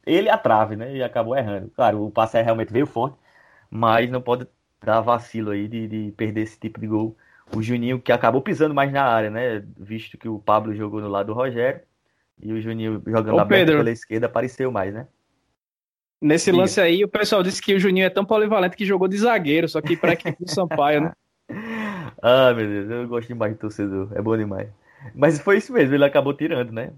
ele a trave, né? E acabou errando. Claro, o passe realmente veio forte, mas não pode dar vacilo aí de, de perder esse tipo de gol. O Juninho que acabou pisando mais na área, né? Visto que o Pablo jogou no lado do Rogério e o Juninho jogando Ô, Pedro. pela esquerda apareceu mais, né? Nesse Diga. lance aí, o pessoal disse que o Juninho é tão polivalente que jogou de zagueiro, só que para equipe do Sampaio, né? [LAUGHS] ah, meu Deus, eu gosto demais de torcedor, é bom demais. Mas foi isso mesmo, ele acabou tirando, né?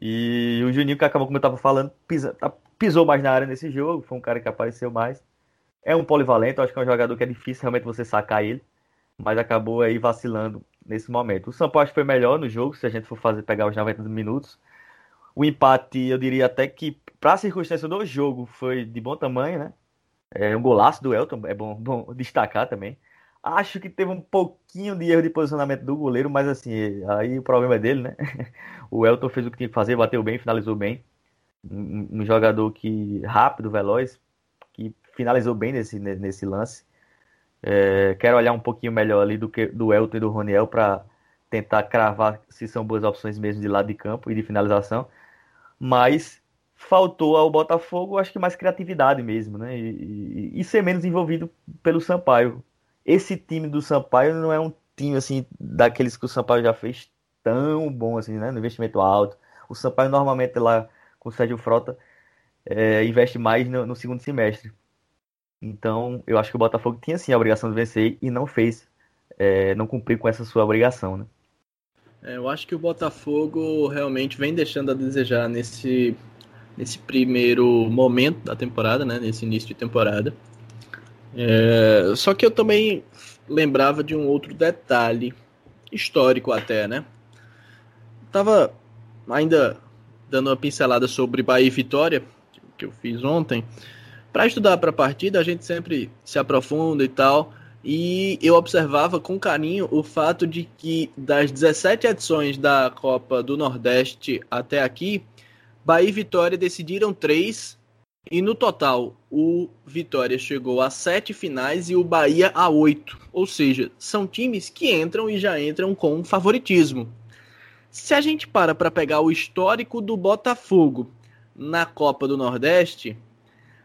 E o Juninho, que acabou, como eu tava falando, pisa, tá, pisou mais na área nesse jogo, foi um cara que apareceu mais. É um polivalente, acho que é um jogador que é difícil realmente você sacar ele, mas acabou aí vacilando nesse momento. O Sampaio acho que foi melhor no jogo, se a gente for fazer pegar os 90 minutos. O empate, eu diria até que para a circunstância do jogo, foi de bom tamanho, né? É um golaço do Elton, é bom, bom destacar também. Acho que teve um pouquinho de erro de posicionamento do goleiro, mas assim, aí o problema é dele, né? [LAUGHS] O Elton fez o que tinha que fazer, bateu bem, finalizou bem. Um, um jogador que rápido, veloz, que finalizou bem nesse, nesse lance. É, quero olhar um pouquinho melhor ali do que do Elton e do Roniel para tentar cravar se são boas opções mesmo de lado de campo e de finalização. Mas faltou ao Botafogo, acho que mais criatividade mesmo, né? E, e, e, ser menos envolvido pelo Sampaio. Esse time do Sampaio não é um time assim daqueles que o Sampaio já fez tão bom assim, né? No investimento alto. O Sampaio normalmente lá com o Sérgio Frota é, investe mais no, no, segundo semestre. Então, eu acho que o Botafogo tinha sim a obrigação de vencer e não fez, é, não cumpriu com essa sua obrigação, né? É, eu acho que o Botafogo realmente vem deixando a desejar nesse nesse primeiro momento da temporada, né, nesse início de temporada. É, só que eu também lembrava de um outro detalhe histórico até, né? Tava ainda dando uma pincelada sobre Bahia e Vitória, que eu fiz ontem. Para estudar para a partida, a gente sempre se aprofunda e tal. E eu observava com carinho o fato de que das 17 edições da Copa do Nordeste até aqui, Bahia e Vitória decidiram três. E no total, o Vitória chegou a sete finais e o Bahia a oito. Ou seja, são times que entram e já entram com favoritismo. Se a gente para para pegar o histórico do Botafogo na Copa do Nordeste,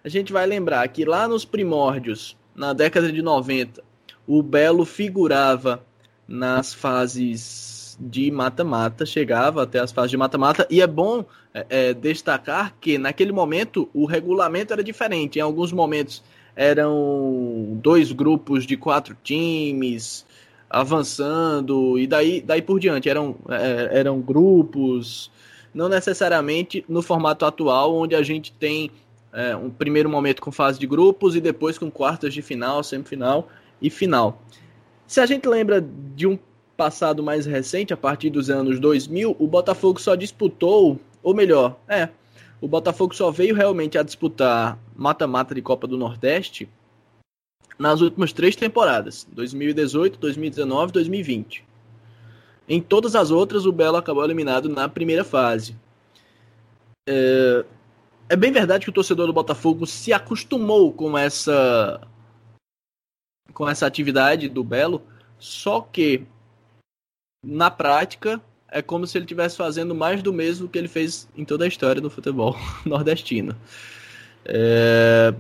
a gente vai lembrar que lá nos primórdios, na década de 90, o Belo figurava nas fases de mata-mata, chegava até as fases de mata-mata, e é bom é, é, destacar que naquele momento o regulamento era diferente. Em alguns momentos eram dois grupos de quatro times avançando, e daí, daí por diante eram, é, eram grupos, não necessariamente no formato atual, onde a gente tem é, um primeiro momento com fase de grupos e depois com quartas de final, semifinal e final. Se a gente lembra de um passado mais recente, a partir dos anos 2000, o Botafogo só disputou, ou melhor, é, o Botafogo só veio realmente a disputar mata-mata de Copa do Nordeste nas últimas três temporadas, 2018, 2019 2020. Em todas as outras, o Belo acabou eliminado na primeira fase. É, é bem verdade que o torcedor do Botafogo se acostumou com essa com essa atividade do Belo, só que na prática, é como se ele estivesse fazendo mais do mesmo que ele fez em toda a história do futebol [LAUGHS] nordestino. É,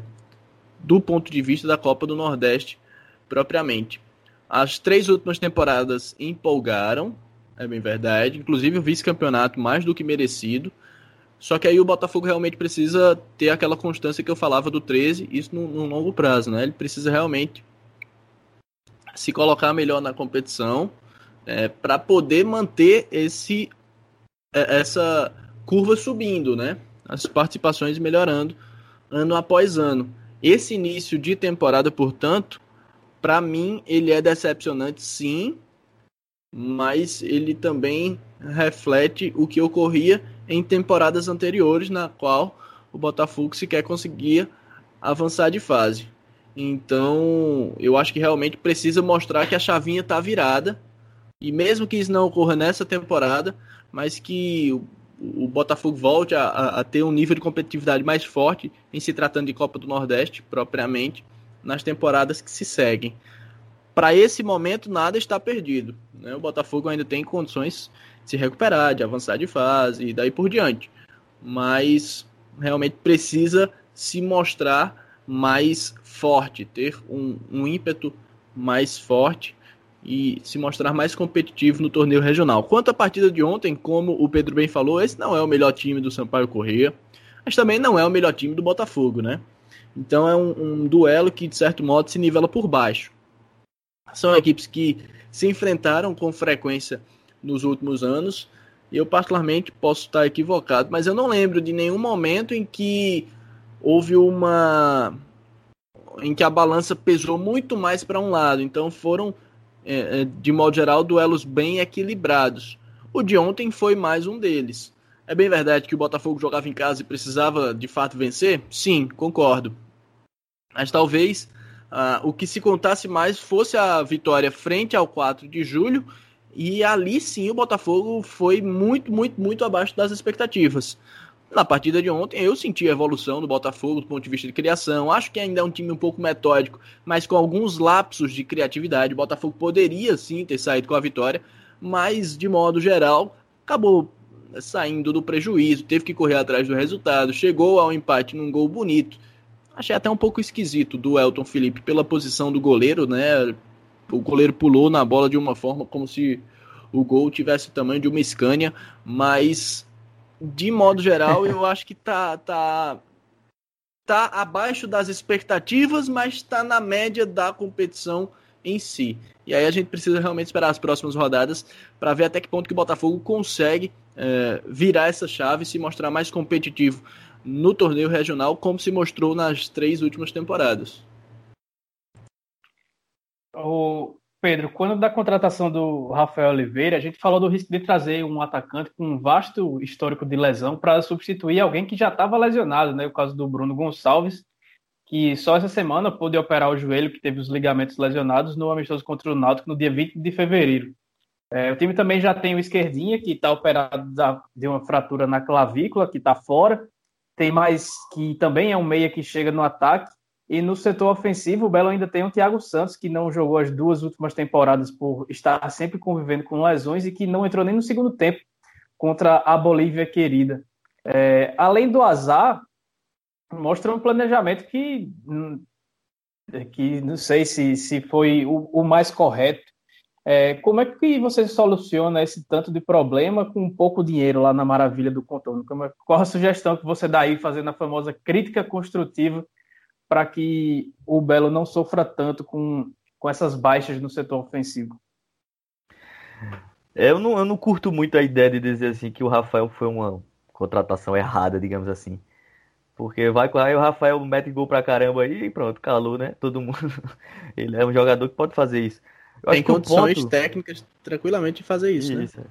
do ponto de vista da Copa do Nordeste, propriamente. As três últimas temporadas empolgaram, é bem verdade. Inclusive o vice-campeonato mais do que merecido. Só que aí o Botafogo realmente precisa ter aquela constância que eu falava do 13, isso no, no longo prazo, né? Ele precisa realmente se colocar melhor na competição é, para poder manter esse é, essa curva subindo, né? As participações melhorando ano após ano. Esse início de temporada, portanto, para mim ele é decepcionante, sim, mas ele também reflete o que ocorria em temporadas anteriores, na qual o Botafogo sequer conseguia avançar de fase. Então, eu acho que realmente precisa mostrar que a chavinha está virada. E mesmo que isso não ocorra nessa temporada, mas que o, o Botafogo volte a, a, a, ter um nível de competitividade mais forte em se tratando de Copa do Nordeste, propriamente, nas temporadas que se seguem. Para esse momento, nada está perdido. Né? O Botafogo ainda tem condições se recuperar, de avançar de fase e daí por diante. Mas realmente precisa se mostrar mais forte, ter um, um ímpeto mais forte e se mostrar mais competitivo no torneio regional. Quanto à partida de ontem, como o Pedro bem falou, esse não é o melhor time do Sampaio Corrêa, mas também não é o melhor time do Botafogo, né? Então é um, um duelo que, de certo modo, se nivela por baixo. São equipes que se enfrentaram com frequência nos últimos anos. E eu, particularmente, posso estar equivocado, mas eu não lembro de nenhum momento em que houve uma. em que a balança pesou muito mais para um lado. Então foram, é, é, de modo geral, duelos bem equilibrados. O de ontem foi mais um deles. É bem verdade que o Botafogo jogava em casa e precisava de fato vencer? Sim, concordo. Mas talvez uh, o que se contasse mais fosse a vitória frente ao 4 de julho e ali sim o Botafogo foi muito, muito, muito abaixo das expectativas. Na partida de ontem eu senti a evolução do Botafogo do ponto de vista de criação. Acho que ainda é um time um pouco metódico, mas com alguns lapsos de criatividade. O Botafogo poderia sim ter saído com a vitória, mas de modo geral acabou saindo do prejuízo, teve que correr atrás do resultado, chegou ao empate num gol bonito. Achei até um pouco esquisito do Elton Felipe pela posição do goleiro, né? O goleiro pulou na bola de uma forma como se o gol tivesse o tamanho de uma Scania, mas de modo geral eu acho que tá tá tá abaixo das expectativas, mas está na média da competição em si. E aí a gente precisa realmente esperar as próximas rodadas para ver até que ponto que o Botafogo consegue é, virar essa chave e se mostrar mais competitivo no torneio regional, como se mostrou nas três últimas temporadas. O Pedro, quando da contratação do Rafael Oliveira, a gente falou do risco de trazer um atacante com um vasto histórico de lesão para substituir alguém que já estava lesionado, né? O caso do Bruno Gonçalves, que só essa semana pôde operar o joelho, que teve os ligamentos lesionados no amistoso contra o Náutico no dia 20 de fevereiro. É, o time também já tem o esquerdinha, que está operado da, de uma fratura na clavícula, que está fora. Tem mais que também é um meia que chega no ataque. E no setor ofensivo, o Belo ainda tem o Thiago Santos, que não jogou as duas últimas temporadas por estar sempre convivendo com lesões e que não entrou nem no segundo tempo contra a Bolívia querida. É, além do azar, mostra um planejamento que, que não sei se, se foi o, o mais correto. É, como é que você soluciona esse tanto de problema com pouco dinheiro lá na Maravilha do Contorno? É, qual a sugestão que você dá aí fazendo a famosa crítica construtiva para que o Belo não sofra tanto com, com essas baixas no setor ofensivo. Eu não, eu não curto muito a ideia de dizer assim que o Rafael foi uma contratação errada, digamos assim. Porque vai com aí o Rafael mete gol pra caramba aí e pronto, calou, né? Todo mundo. [LAUGHS] Ele é um jogador que pode fazer isso. Eu Tem condições ponto... técnicas tranquilamente de fazer isso, né? isso. né?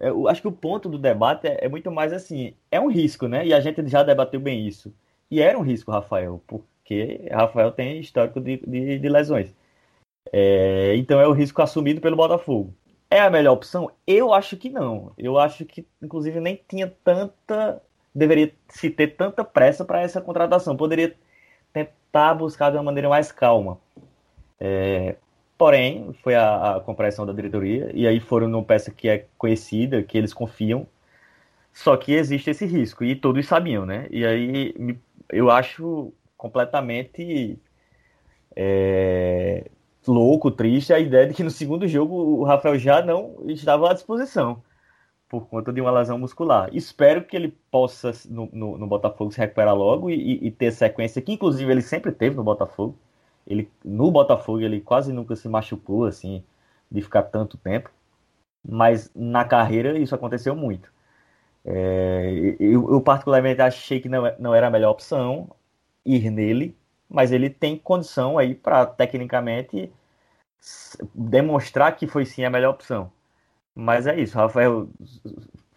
Eu acho que o ponto do debate é, é, muito mais assim, é um risco, né? E a gente já debateu bem isso. E era um risco, Rafael, por, porque Rafael tem histórico de, de, de lesões. É, então é o risco assumido pelo Botafogo. É a melhor opção? Eu acho que não. Eu acho que, inclusive, nem tinha tanta. Deveria se ter tanta pressa para essa contratação. Poderia tentar buscar de uma maneira mais calma. É, porém foi a, a compreensão da diretoria e aí foram numa peça que é conhecida, que eles confiam. Só que existe esse risco e todos sabiam, né? E aí eu acho completamente é, louco, triste a ideia de que no segundo jogo o Rafael já não estava à disposição por conta de uma lesão muscular. Espero que ele possa no, no, no Botafogo se recuperar logo e, e, ter sequência que inclusive ele sempre teve no Botafogo. Ele no Botafogo ele quase nunca se machucou assim de ficar tanto tempo, mas na carreira isso aconteceu muito. É, eu, eu, particularmente achei que não, não era a melhor opção ir nele, mas ele tem condição aí para tecnicamente demonstrar que foi sim a melhor opção. Mas é isso, Rafael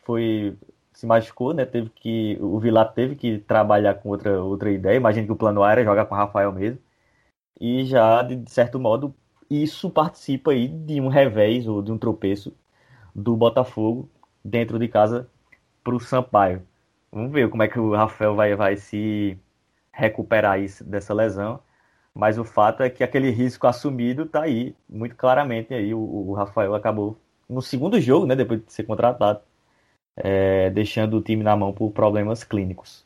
foi se machucou, né? Teve que o Vilar teve que trabalhar com outra outra ideia. Imagino que o plano A era jogar com o Rafael mesmo. E já de certo modo isso participa aí de um revés ou de um tropeço do Botafogo dentro de casa para o Sampaio. Vamos ver como é que o Rafael vai, vai se recuperar isso, dessa lesão. Mas o fato é que aquele risco assumido está aí, muito claramente. Aí o, o Rafael acabou no segundo jogo, né, depois de ser contratado, é, deixando o time na mão por problemas clínicos.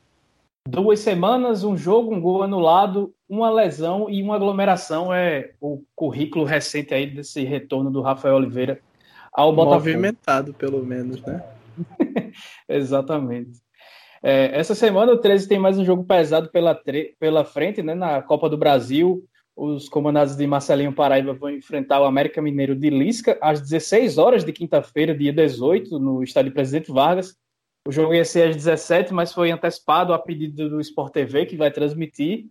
Duas semanas, um jogo, um gol anulado, uma lesão e uma aglomeração é o currículo recente aí desse retorno do Rafael Oliveira ao Botafogo. Movimentado, pelo menos, né? [LAUGHS] Exatamente. É, essa semana o 13 tem mais um jogo pesado pela, pela frente, né, na Copa do Brasil. Os comandados de Marcelinho Paraíba vão enfrentar o América Mineiro de Lisca às 16 horas de quinta-feira, dia 18, no estádio Presidente Vargas. O jogo ia ser às 17, mas foi antecipado a pedido do Sport TV, que vai transmitir.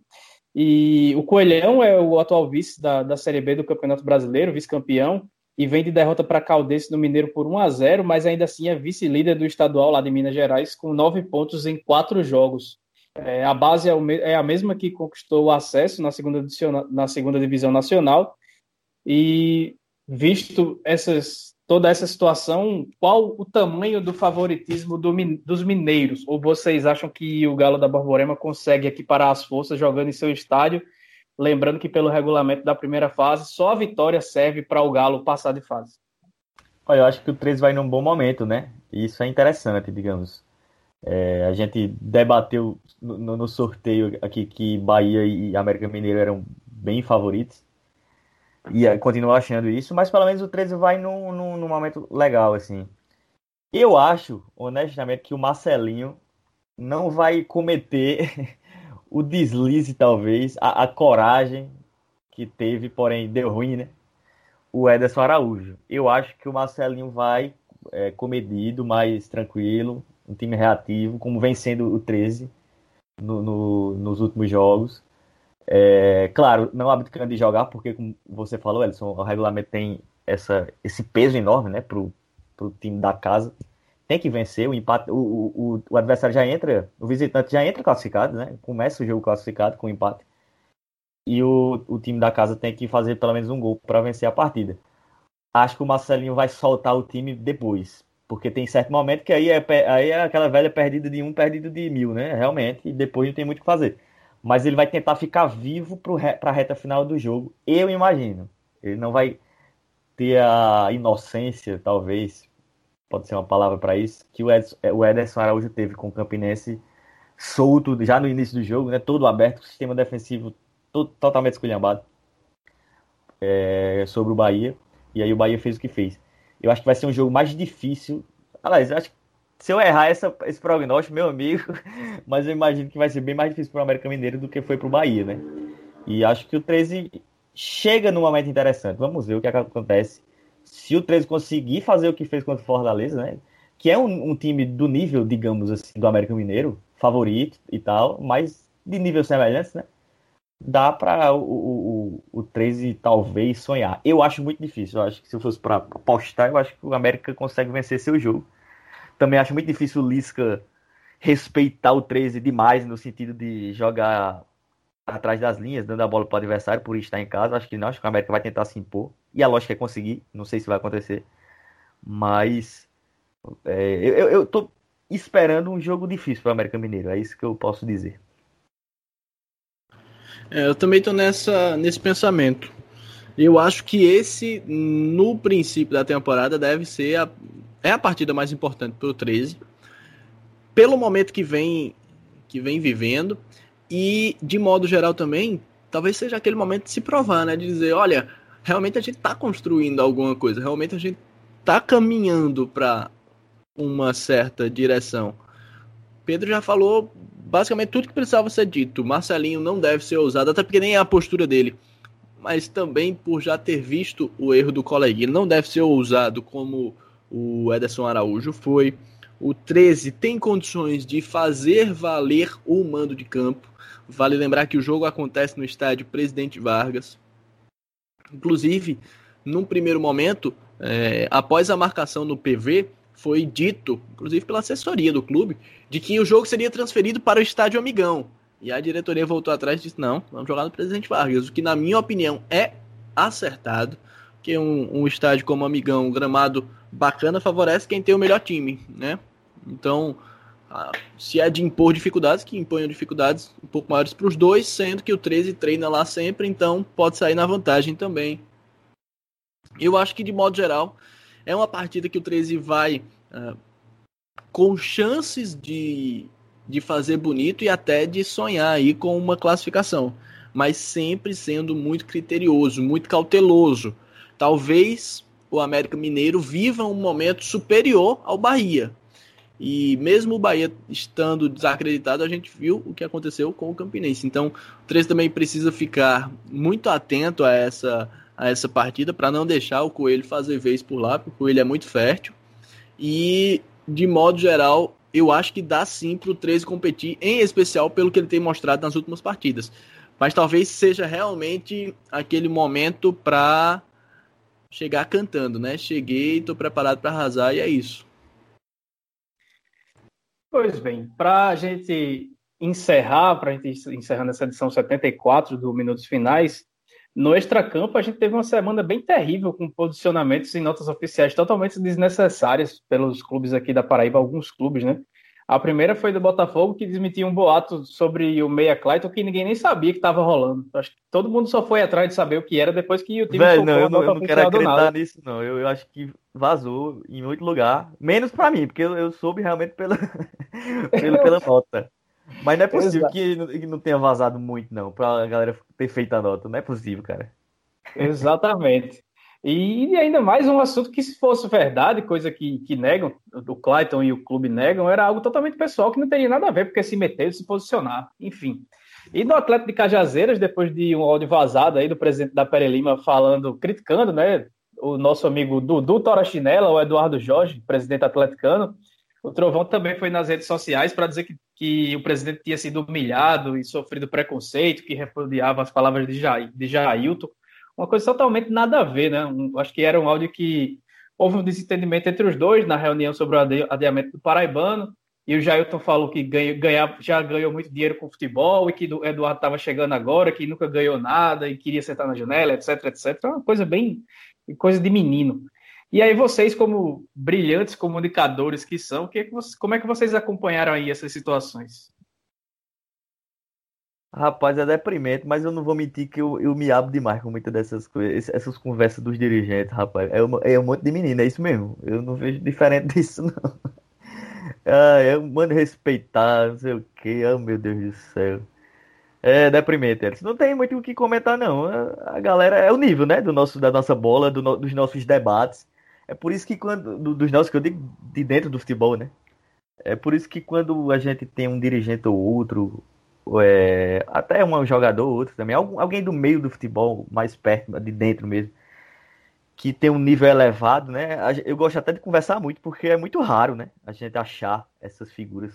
E o Coelhão é o atual vice da, da Série B do Campeonato Brasileiro, vice-campeão, e vem de derrota para Caldense no Mineiro por 1 a 0 mas ainda assim é vice-líder do estadual lá de Minas Gerais, com nove pontos em quatro jogos. É, a base é, o, é, a mesma que conquistou o acesso na segunda, na segunda divisão nacional. E visto essas, toda essa situação, qual o tamanho do favoritismo do, dos mineiros? Ou vocês acham que o Galo da Borborema consegue equiparar as forças jogando em seu estádio? Lembrando que, pelo regulamento da primeira fase, só a vitória serve para o Galo passar de fase. Olha, eu acho que o 13 vai num bom momento, né? Isso é interessante, digamos. É, a gente debateu no, no, sorteio aqui que Bahia e América Mineiro eram bem favoritos. E é, continuo achando isso, mas pelo menos o 13 vai num, num, num, momento legal, assim. Eu acho, honestamente, que o Marcelinho não vai cometer [LAUGHS] o deslize, talvez, a, a coragem que teve, porém deu ruim, né? O Ederson Araújo. Eu acho que o Marcelinho vai é, comedido, mais tranquilo, um time reativo, como vem sendo o 13 no, no, nos últimos jogos. É, claro, não abdicando de jogar, porque, como você falou, Elson, o regulamento tem essa, esse peso enorme né, para o time da casa. Tem que vencer, o empate, o, o, o, adversário já entra, o visitante já entra classificado, né? Começa o jogo classificado com empate. E o, o time da casa tem que fazer pelo menos um gol para vencer a partida. Acho que o Marcelinho vai soltar o time depois, porque tem certo momento que aí é, aí é aquela velha perdida de um, perdido de mil, né? Realmente, e depois não tem muito o que fazer. Mas ele vai tentar ficar vivo para a reta final do jogo, eu imagino. Ele não vai ter a inocência, talvez, pode ser uma palavra para isso, que o Ederson, o Ederson Araújo teve com o Campinense solto já no início do jogo, né? Todo aberto, sistema defensivo todo, totalmente esculhambado é, sobre o Bahia. E aí o Bahia fez o que fez. Eu acho que vai ser um jogo mais difícil. Aliás, eu acho que se eu errar essa, esse prognóstico, meu amigo, [LAUGHS] mas eu imagino que vai ser bem mais difícil para o América Mineiro do que foi para o Bahia, né? E acho que o 13 chega num momento interessante. Vamos ver o que, é que acontece. Se o 13 conseguir fazer o que fez contra o Fortaleza, né? Que é um, um time do nível, digamos assim, do América Mineiro, favorito e tal, mas de nível semelhante, né? dá para o, o, o 13 talvez sonhar. Eu acho muito difícil. Eu acho que se eu fosse para apostar, eu acho que o América consegue vencer seu jogo. Também acho muito difícil o Lisca respeitar o 13 demais no sentido de jogar atrás das linhas, dando a bola para o adversário por estar em casa. Acho que não, acho que o América vai tentar se impor. E a lógica é conseguir. Não sei se vai acontecer. Mas é, eu, eu tô esperando um jogo difícil para o América Mineiro. É isso que eu posso dizer. É, eu também tô nessa, nesse pensamento. Eu acho que esse, no princípio da temporada, deve ser a, é a partida mais importante para o 13, pelo momento que vem, que vem vivendo, e de modo geral também, talvez seja aquele momento de se provar, né? De dizer, olha, realmente a gente está construindo alguma coisa, realmente a gente está caminhando para uma certa direção. Pedro já falou basicamente tudo que precisava ser dito. Marcelinho não deve ser ousado, até porque nem é a postura dele. Mas também por já ter visto o erro do coleguinha. Ele não deve ser ousado como o Ederson Araújo foi. O 13 tem condições de fazer valer o mando de campo. Vale lembrar que o jogo acontece no estádio Presidente Vargas. Inclusive, num primeiro momento, é, após a marcação no PV, foi dito, inclusive pela assessoria do clube, de que o jogo seria transferido para o estádio Amigão. E a diretoria voltou atrás e disse: não, vamos jogar no Presidente Vargas. O que, na minha opinião, é acertado. Que um, um estádio como Amigão, um gramado bacana, favorece quem tem o melhor time, né? Então, se é de impor dificuldades, que imponham dificuldades um pouco maiores para os dois, sendo que o 13 treina lá sempre, então pode sair na vantagem também. Eu acho que, de modo geral, é uma partida que o 13 vai uh, com chances de, de fazer bonito e até de sonhar aí com uma classificação, mas sempre sendo muito criterioso, muito cauteloso. Talvez o América Mineiro viva um momento superior ao Bahia. E mesmo o Bahia estando desacreditado, a gente viu o que aconteceu com o Campinense. Então, o 13 também precisa ficar muito atento a essa a essa partida para não deixar o Coelho fazer vez por lá, porque o Coelho é muito fértil. E, de modo geral, eu acho que dá sim para o 13 competir, em especial pelo que ele tem mostrado nas últimas partidas. Mas talvez seja realmente aquele momento para chegar cantando, né? Cheguei, estou preparado para arrasar e é isso. Pois bem, para a gente encerrar, para a gente encerrando essa edição 74 do Minutos Finais, no extracampo, a gente teve uma semana bem terrível, com posicionamentos e notas oficiais totalmente desnecessárias pelos clubes aqui da Paraíba, alguns clubes, né? A primeira foi do Botafogo, que desmentiu um boato sobre o Meia Clayton, que ninguém nem sabia que estava rolando. Acho que todo mundo só foi atrás de saber o que era depois que o time Velho, não, eu não, eu não quero acreditar nisso, não. Eu, eu, acho que vazou em muito lugar. Menos para mim, porque eu, eu soube realmente pela, [LAUGHS] pela, pela [LAUGHS] nota. Mas não é possível que não, que não, tenha vazado muito, não, pra galera ter feito a nota. Não é possível, cara. Exatamente. E ainda mais um assunto que, se fosse verdade, coisa que, que negam, o Clayton e o clube negam, era algo totalmente pessoal que não teria nada a ver, porque se meter, se posicionar, enfim. E do Atlético de Cajazeiras, depois de um áudio vazado aí do presidente da Pere Lima falando, criticando, né, o nosso amigo Dudu Torachinela, o Eduardo Jorge, presidente atleticano, o Trovão também foi nas redes sociais para dizer que, que o presidente tinha sido humilhado e sofrido preconceito, que repudiava as palavras de, Jair, de Jailton. Uma coisa totalmente nada a ver, né? Um, acho que era um áudio que houve um desentendimento entre os dois na reunião sobre o adiamento do Paraibano. E o Jailton falou que ganha, ganha, já ganhou muito dinheiro com futebol e que o Eduardo estava chegando agora, que nunca ganhou nada e queria sentar na janela, etc, etc. É uma coisa bem. coisa de menino. E aí vocês, como brilhantes comunicadores que são, que é como é que vocês acompanharam aí essas situações? Rapaz, é deprimente, mas eu não vou mentir que eu, eu me abro demais com muitas dessas coisas, essas conversas dos dirigentes, rapaz. É é um monte de menino, é isso mesmo. Eu não vejo diferente [LAUGHS] disso, não. Ah, um mando respeitar, não sei o que, oh meu Deus do céu. É deprimente, Elis. Não tem muito o que comentar, não. A galera é o nível, né? Do nosso, da nossa bola, do, dos nossos debates. É por isso que quando. dos nossos, que eu digo de dentro do futebol, né? É por isso que quando a gente tem um dirigente ou outro, é, até um jogador ou outro também, alguém do meio do futebol, mais perto, de dentro mesmo, que tem um nível elevado, né? Eu gosto até de conversar muito, porque é muito raro, né? A gente achar essas figuras.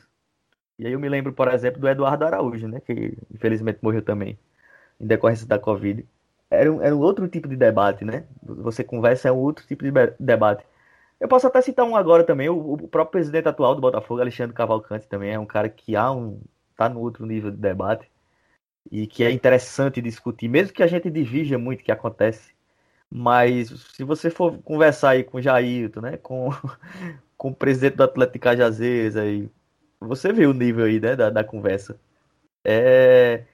E aí eu me lembro, por exemplo, do Eduardo Araújo, né? Que infelizmente morreu também, em decorrência da Covid era um, era um outro tipo de debate, né? Você conversa é um outro tipo de debate. Eu posso até citar um agora também, o, o próprio presidente atual do Botafogo, Alexandre Cavalcante, também é um cara que há um tá no outro nível de debate e que é interessante discutir, mesmo que a gente divija muito que acontece. Mas se você for conversar aí com o né, com, [LAUGHS] com o presidente do Atlético Cajazeiras, aí, você vê o nível aí né, da, da conversa. É,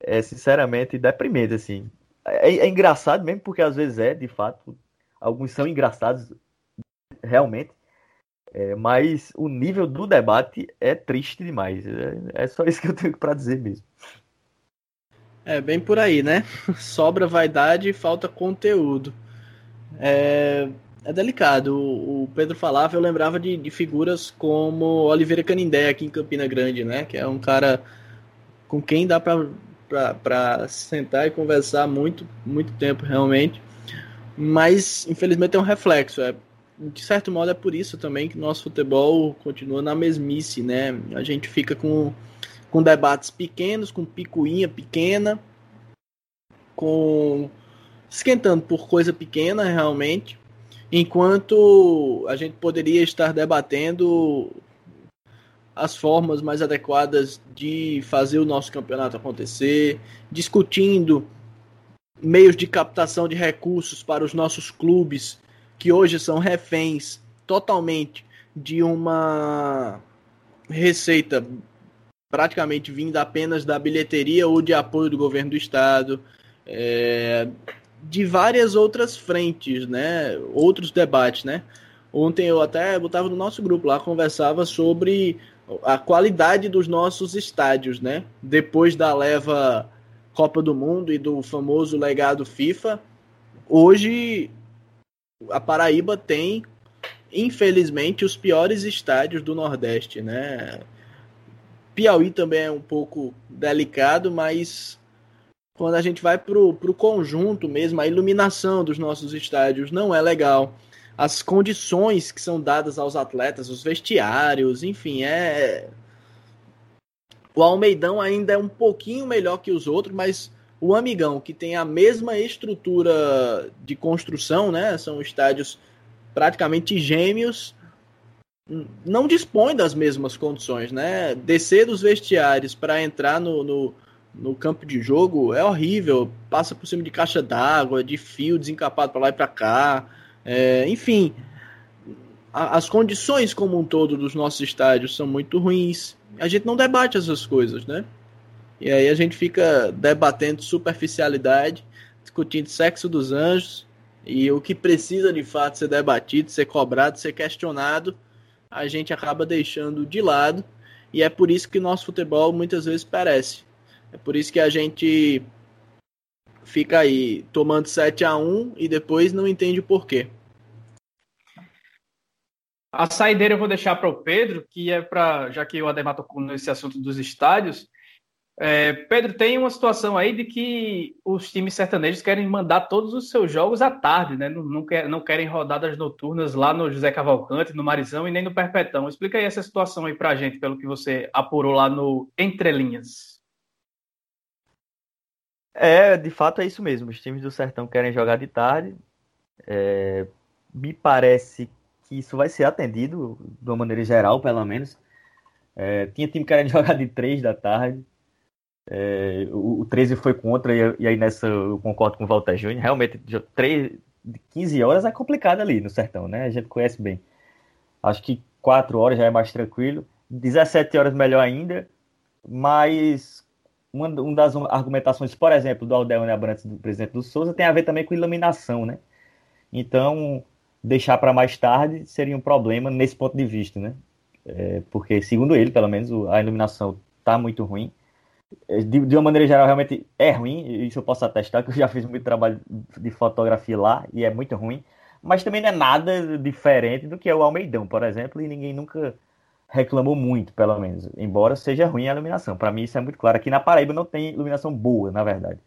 é sinceramente deprimente, assim é, é engraçado mesmo, porque às vezes é, de fato, alguns são engraçados realmente, é, mas o nível do debate é triste demais. É, é só isso que eu tenho para dizer mesmo. É bem por aí, né? Sobra vaidade e falta conteúdo. É, é delicado. O, o, Pedro falava, eu lembrava de, de, figuras como Oliveira Canindé aqui em Campina Grande, né? Que é um cara com quem dá para sentar e conversar muito, muito tempo realmente. Mas infelizmente é um reflexo. É, de certo modo é por isso também que nosso futebol continua na mesmice, né? A gente fica com, com debates pequenos, com picuinha pequena, com esquentando por coisa pequena realmente, enquanto a gente poderia estar debatendo as formas mais adequadas de fazer o nosso campeonato acontecer, discutindo meios de captação de recursos para os nossos clubes que hoje são reféns totalmente de uma receita praticamente vinda apenas da bilheteria ou de apoio do governo do estado, é, de várias outras frentes, né? Outros debates, né? Ontem eu até botava no nosso grupo lá, conversava sobre a qualidade dos nossos estádios, né? Depois da leva Copa do Mundo e do famoso legado FIFA, hoje a Paraíba tem, infelizmente, os piores estádios do Nordeste, né? Piauí também é um pouco delicado, mas quando a gente vai para o conjunto mesmo, a iluminação dos nossos estádios não é legal. As condições que são dadas aos atletas, os vestiários, enfim, é. O Almeidão ainda é um pouquinho melhor que os outros, mas o Amigão, que tem a mesma estrutura de construção, né? São estádios praticamente gêmeos, não dispõe das mesmas condições, né? Descer dos vestiários para entrar no, no, no, campo de jogo é horrível. Passa por cima de caixa d'água, de fio desencapado para lá e para cá. É, enfim, a, as condições como um todo dos nossos estádios são muito ruins. A gente não debate essas coisas, né? E aí a gente fica debatendo superficialidade, discutindo sexo dos anjos e o que precisa de fato ser debatido, ser cobrado, ser questionado, a gente acaba deixando de lado. E é por isso que nosso futebol muitas vezes perece. É por isso que a gente fica aí tomando 7 a 1 e depois não entende o porquê. A saideira eu vou deixar para o Pedro, que é para, já que o Ademar tocou nesse assunto dos estádios, é, Pedro, tem uma situação aí de que os times sertanejos querem mandar todos os seus jogos à tarde, né? Não, não, quer, não querem rodadas noturnas lá no José Cavalcante, no Marizão e nem no Perpetão. Explica aí essa situação aí pra gente, pelo que você apurou lá no Entrelinhas. É, de fato é isso mesmo. Os times do Sertão querem jogar de tarde. É, me parece que isso vai ser atendido, de uma maneira geral, pelo menos. É, tinha time querendo [LAUGHS] jogar de três da tarde. É, o, o 13 foi contra, e, e, aí nessa eu concordo com o Walter Júnior. Realmente, 3, 15 horas é complicado ali no sertão, né? A gente conhece bem. Acho que 4 horas já é mais tranquilo. 17 horas melhor ainda, mas uma, uma das argumentações, por exemplo, do Aldeone Abrantes, do presidente do Souza, tem a ver também com iluminação, né? Então, deixar para mais tarde seria um problema nesse ponto de vista, né? É, porque, segundo ele, pelo menos, a iluminação está muito ruim. É, de, de, uma maneira geral, realmente é ruim, isso eu posso atestar, que eu já fiz muito trabalho de fotografia lá e é muito ruim, mas também não é nada diferente do que é o Almeidão, por exemplo, e ninguém nunca reclamou muito, pelo menos, embora seja ruim a iluminação. Para mim isso é muito claro. Aqui na Paraíba não tem iluminação boa, na verdade.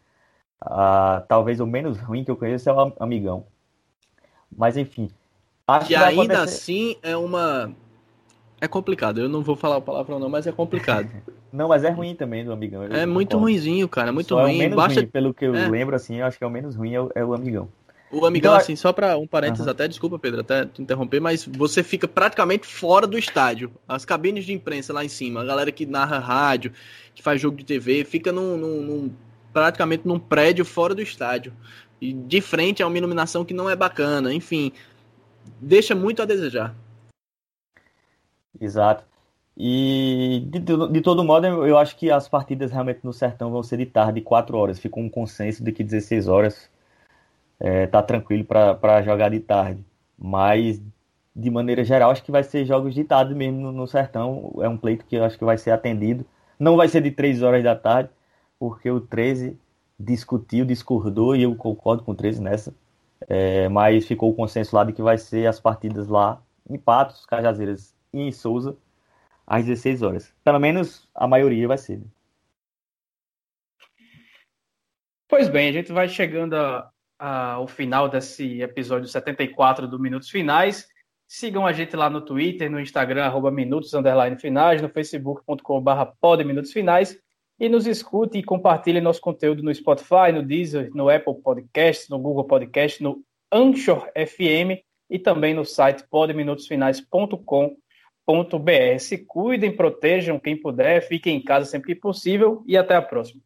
Ah, talvez o menos ruim que eu conheço é o Amigão. Mas enfim. Acho e ainda assim é uma é complicado. Eu não vou falar a palavra não, mas é complicado. [LAUGHS] não, mas é ruim também do amigão. É muito ruimzinho, cara. Muito só ruim. É o menos Baixa... ruim. Pelo que eu é. lembro, assim, eu acho que é o menos ruim é o, é o amigão. O amigão, então, assim, só para um parênteses uhum. até, desculpa, Pedro, até te interromper, mas você fica praticamente fora do estádio. As cabines de imprensa lá em cima, a galera que narra rádio, que faz jogo de TV, fica num, num, num praticamente num prédio fora do estádio. E de frente é uma iluminação que não é bacana, enfim, deixa muito a desejar. Exato. E de, de, todo modo, eu acho que as partidas realmente no Sertão vão ser de tarde, 4 horas. Ficou um consenso de que 16 horas é, tá tranquilo para jogar de tarde. Mas, de maneira geral, acho que vai ser jogos de tarde mesmo no, no Sertão. É um pleito que eu acho que vai ser atendido. Não vai ser de 3 horas da tarde, porque o 13 discutiu, discordou, e eu concordo com o 13 nessa. É, mas ficou o consenso lá de que vai ser as partidas lá em Patos, Cajazeiras e em Souza às 16 horas. Pelo menos a maioria vai ser. Pois bem, a gente vai chegando ao final desse episódio 74 do Minutos Finais. Sigam a gente lá no Twitter, no Instagram, arroba Minutos Finais, no facebook.com.br pod Minutos Finais. E nos escute e compartilhe nosso conteúdo no Spotify, no Deezer, no Apple Podcasts, no Google Podcast, no Anchor FM e também no site podminutosfinais.com.br. Se cuidem, protejam quem puder, fiquem em casa sempre que possível e até a próxima.